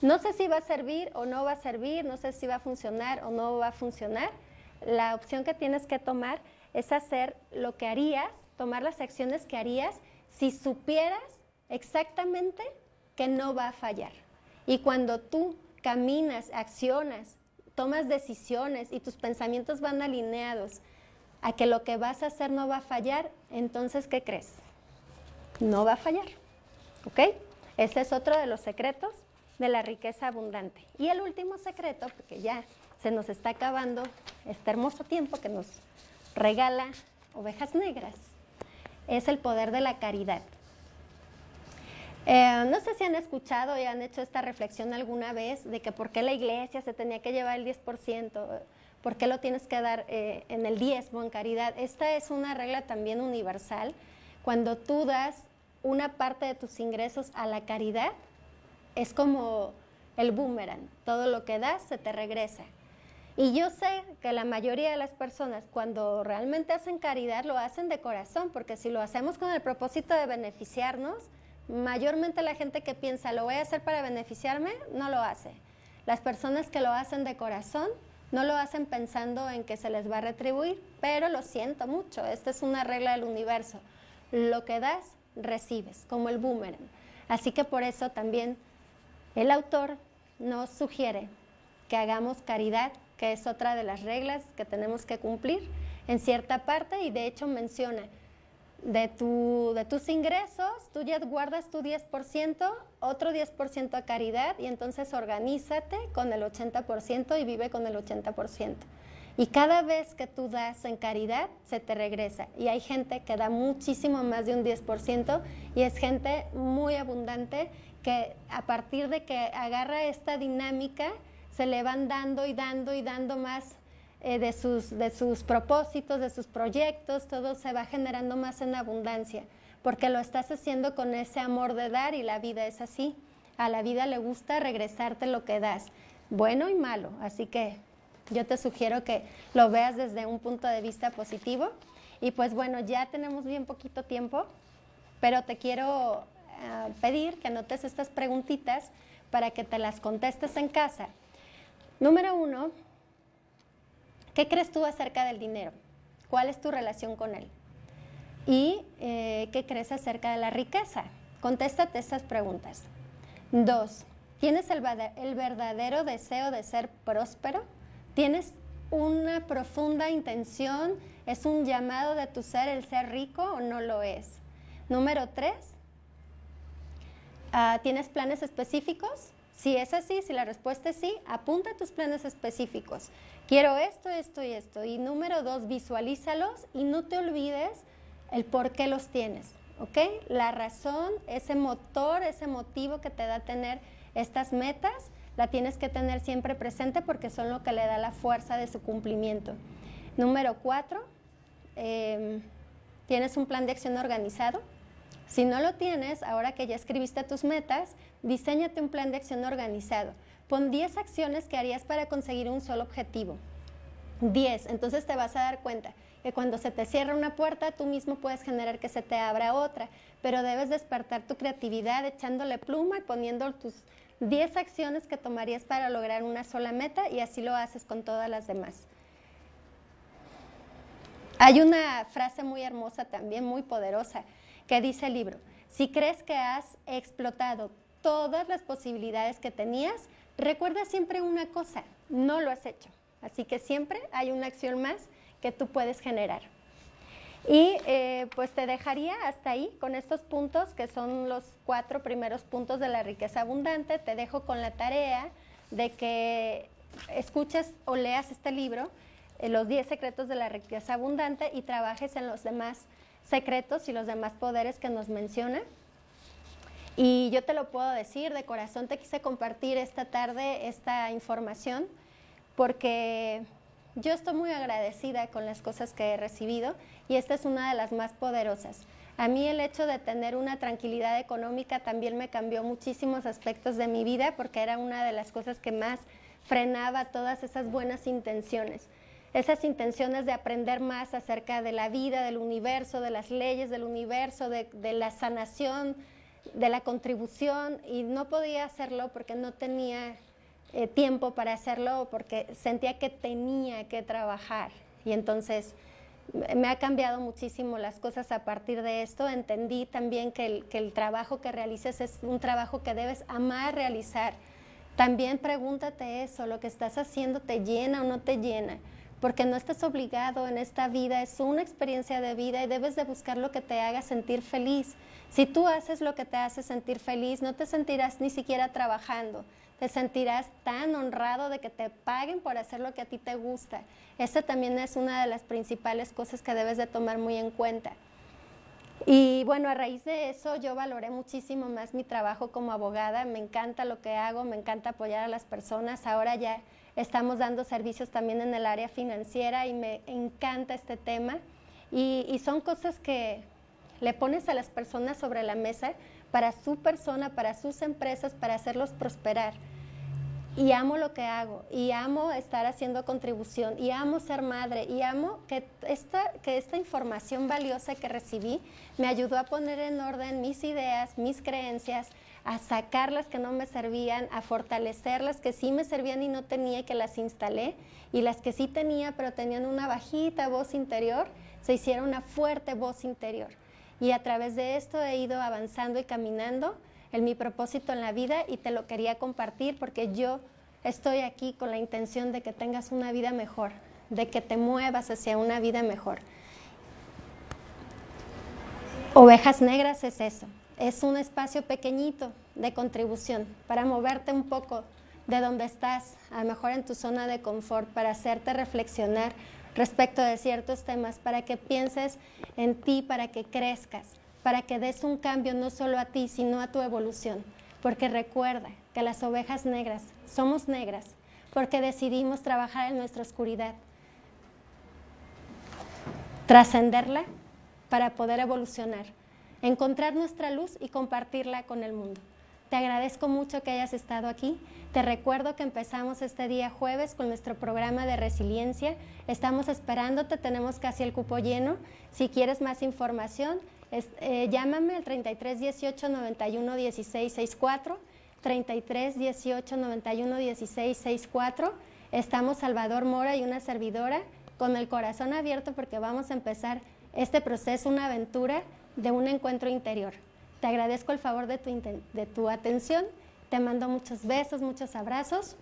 no sé si va a servir o no va a servir, no sé si va a funcionar o no va a funcionar. La opción que tienes que tomar es hacer lo que harías, tomar las acciones que harías si supieras exactamente que no va a fallar. Y cuando tú caminas, accionas, tomas decisiones y tus pensamientos van alineados a que lo que vas a hacer no va a fallar, entonces, ¿qué crees? No va a fallar. ¿Ok? Ese es otro de los secretos de la riqueza abundante. Y el último secreto, porque ya se nos está acabando este hermoso tiempo que nos regala ovejas negras, es el poder de la caridad. Eh, no sé si han escuchado y han hecho esta reflexión alguna vez de que por qué la iglesia se tenía que llevar el 10%. ¿Por qué lo tienes que dar eh, en el diezmo, en caridad? Esta es una regla también universal. Cuando tú das una parte de tus ingresos a la caridad, es como el boomerang. Todo lo que das se te regresa. Y yo sé que la mayoría de las personas cuando realmente hacen caridad lo hacen de corazón, porque si lo hacemos con el propósito de beneficiarnos, mayormente la gente que piensa lo voy a hacer para beneficiarme, no lo hace. Las personas que lo hacen de corazón no lo hacen pensando en que se les va a retribuir, pero lo siento mucho, esta es una regla del universo. Lo que das, recibes, como el boomerang. Así que por eso también el autor nos sugiere que hagamos caridad, que es otra de las reglas que tenemos que cumplir en cierta parte y de hecho menciona de, tu, de tus ingresos, tú ya guardas tu 10%, otro 10% a caridad y entonces organízate con el 80% y vive con el 80%. Y cada vez que tú das en caridad, se te regresa. Y hay gente que da muchísimo más de un 10% y es gente muy abundante que a partir de que agarra esta dinámica, se le van dando y dando y dando más eh, de, sus, de sus propósitos, de sus proyectos, todo se va generando más en abundancia, porque lo estás haciendo con ese amor de dar y la vida es así. A la vida le gusta regresarte lo que das, bueno y malo, así que yo te sugiero que lo veas desde un punto de vista positivo. Y pues bueno, ya tenemos bien poquito tiempo, pero te quiero eh, pedir que anotes estas preguntitas para que te las contestes en casa. Número uno, ¿Qué crees tú acerca del dinero? ¿Cuál es tu relación con él? ¿Y eh, qué crees acerca de la riqueza? Contéstate estas preguntas. Dos, ¿tienes el, el verdadero deseo de ser próspero? ¿Tienes una profunda intención? ¿Es un llamado de tu ser el ser rico o no lo es? Número tres, ah, ¿tienes planes específicos? Si es así, si la respuesta es sí, apunta tus planes específicos. Quiero esto, esto y esto. Y número dos, visualízalos y no te olvides el por qué los tienes. ¿Ok? La razón, ese motor, ese motivo que te da tener estas metas, la tienes que tener siempre presente porque son lo que le da la fuerza de su cumplimiento. Número cuatro, em, ¿tienes un plan de acción organizado? Si no lo tienes, ahora que ya escribiste tus metas, diseñate un plan de acción organizado. Pon 10 acciones que harías para conseguir un solo objetivo. 10. Entonces te vas a dar cuenta que cuando se te cierra una puerta, tú mismo puedes generar que se te abra otra, pero debes despertar tu creatividad echándole pluma y poniendo tus 10 acciones que tomarías para lograr una sola meta y así lo haces con todas las demás. Hay una frase muy hermosa también, muy poderosa, que dice el libro, si crees que has explotado todas las posibilidades que tenías, recuerda siempre una cosa, no lo has hecho. Así que siempre hay una acción más que tú puedes generar. Y eh, pues te dejaría hasta ahí con estos puntos que son los cuatro primeros puntos de la riqueza abundante. Te dejo con la tarea de que escuches o leas este libro eh, los 10 secretos de la riqueza abundante y trabajes en los demás secretos y los demás poderes que nos menciona. Y yo te lo puedo decir, de corazón te quise compartir esta tarde esta información porque yo estoy muy agradecida con las cosas que he recibido y esta es una de las más poderosas. A mí el hecho de tener una tranquilidad económica también me cambió muchísimos aspectos de mi vida porque era una de las cosas que más frenaba todas esas buenas intenciones. Esas intenciones de aprender más acerca de la vida, del universo, de las leyes del universo, de, la sanación, de la contribución y no podía hacerlo porque no tenía eh, tiempo para hacerlo porque sentía que tenía que trabajar. Y entonces me ha cambiado muchísimo las cosas a partir de esto. Entendí también que el, que el trabajo que realices es un trabajo que debes amar realizar. También pregúntate eso, lo que estás haciendo te llena o no te llena, porque no estás obligado en esta vida, es una experiencia de vida y debes de buscar lo que te haga sentir feliz. Si tú haces lo que te hace sentir feliz, no te sentirás ni siquiera trabajando, te sentirás tan honrado de que te paguen por hacer lo que a ti te gusta. Esta también es una de las principales cosas que debes de tomar muy en cuenta. Y bueno, a raíz de eso yo valoré muchísimo más mi trabajo como abogada, me encanta lo que hago, me encanta apoyar a las personas, ahora ya estamos dando servicios también en el área financiera y me encanta este tema. Y, son cosas que le pones a las personas sobre la mesa para su persona, para sus empresas, para hacerlos prosperar. Y amo lo que hago, y amo estar haciendo contribución, y amo ser madre, y amo que esta, que esta información valiosa que recibí me ayudó a poner en orden mis ideas, mis creencias, a sacar las que no me servían, a fortalecer las que sí me servían y no tenía y que las instalé, y las que sí tenía pero tenían una bajita voz interior, se hicieron una fuerte voz interior. Y a través de esto he ido avanzando y caminando en mi propósito en la vida y te lo quería compartir porque yo estoy aquí con la intención de que tengas una vida mejor, de que te muevas hacia una vida mejor. Ovejas Negras es eso, es un espacio pequeñito de contribución para moverte un poco de donde estás, a lo mejor en tu zona de confort, para hacerte reflexionar respecto de ciertos temas, para que pienses en ti, para que crezcas, para que des un cambio no solo a ti, sino a tu evolución. Porque recuerda que las ovejas negras somos negras porque decidimos trabajar en nuestra oscuridad, trascenderla para poder evolucionar, encontrar nuestra luz y compartirla con el mundo. Te agradezco mucho que hayas estado aquí. Te recuerdo que empezamos este día jueves con nuestro programa de resiliencia. Estamos esperándote, tenemos casi el cupo lleno. Si quieres más información, eh, llámame al 33 18 91 16 64. 33 18 91 16 64. Estamos Salvador Mora y una servidora con el corazón abierto porque vamos a empezar este proceso, una aventura de un encuentro interior. Te agradezco el favor de tu, de tu atención. Te mando muchos besos, muchos abrazos.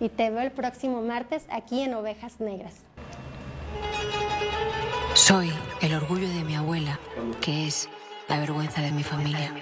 Y te veo el próximo martes aquí en Ovejas Negras. Soy el orgullo de mi abuela, que es la vergüenza de mi familia.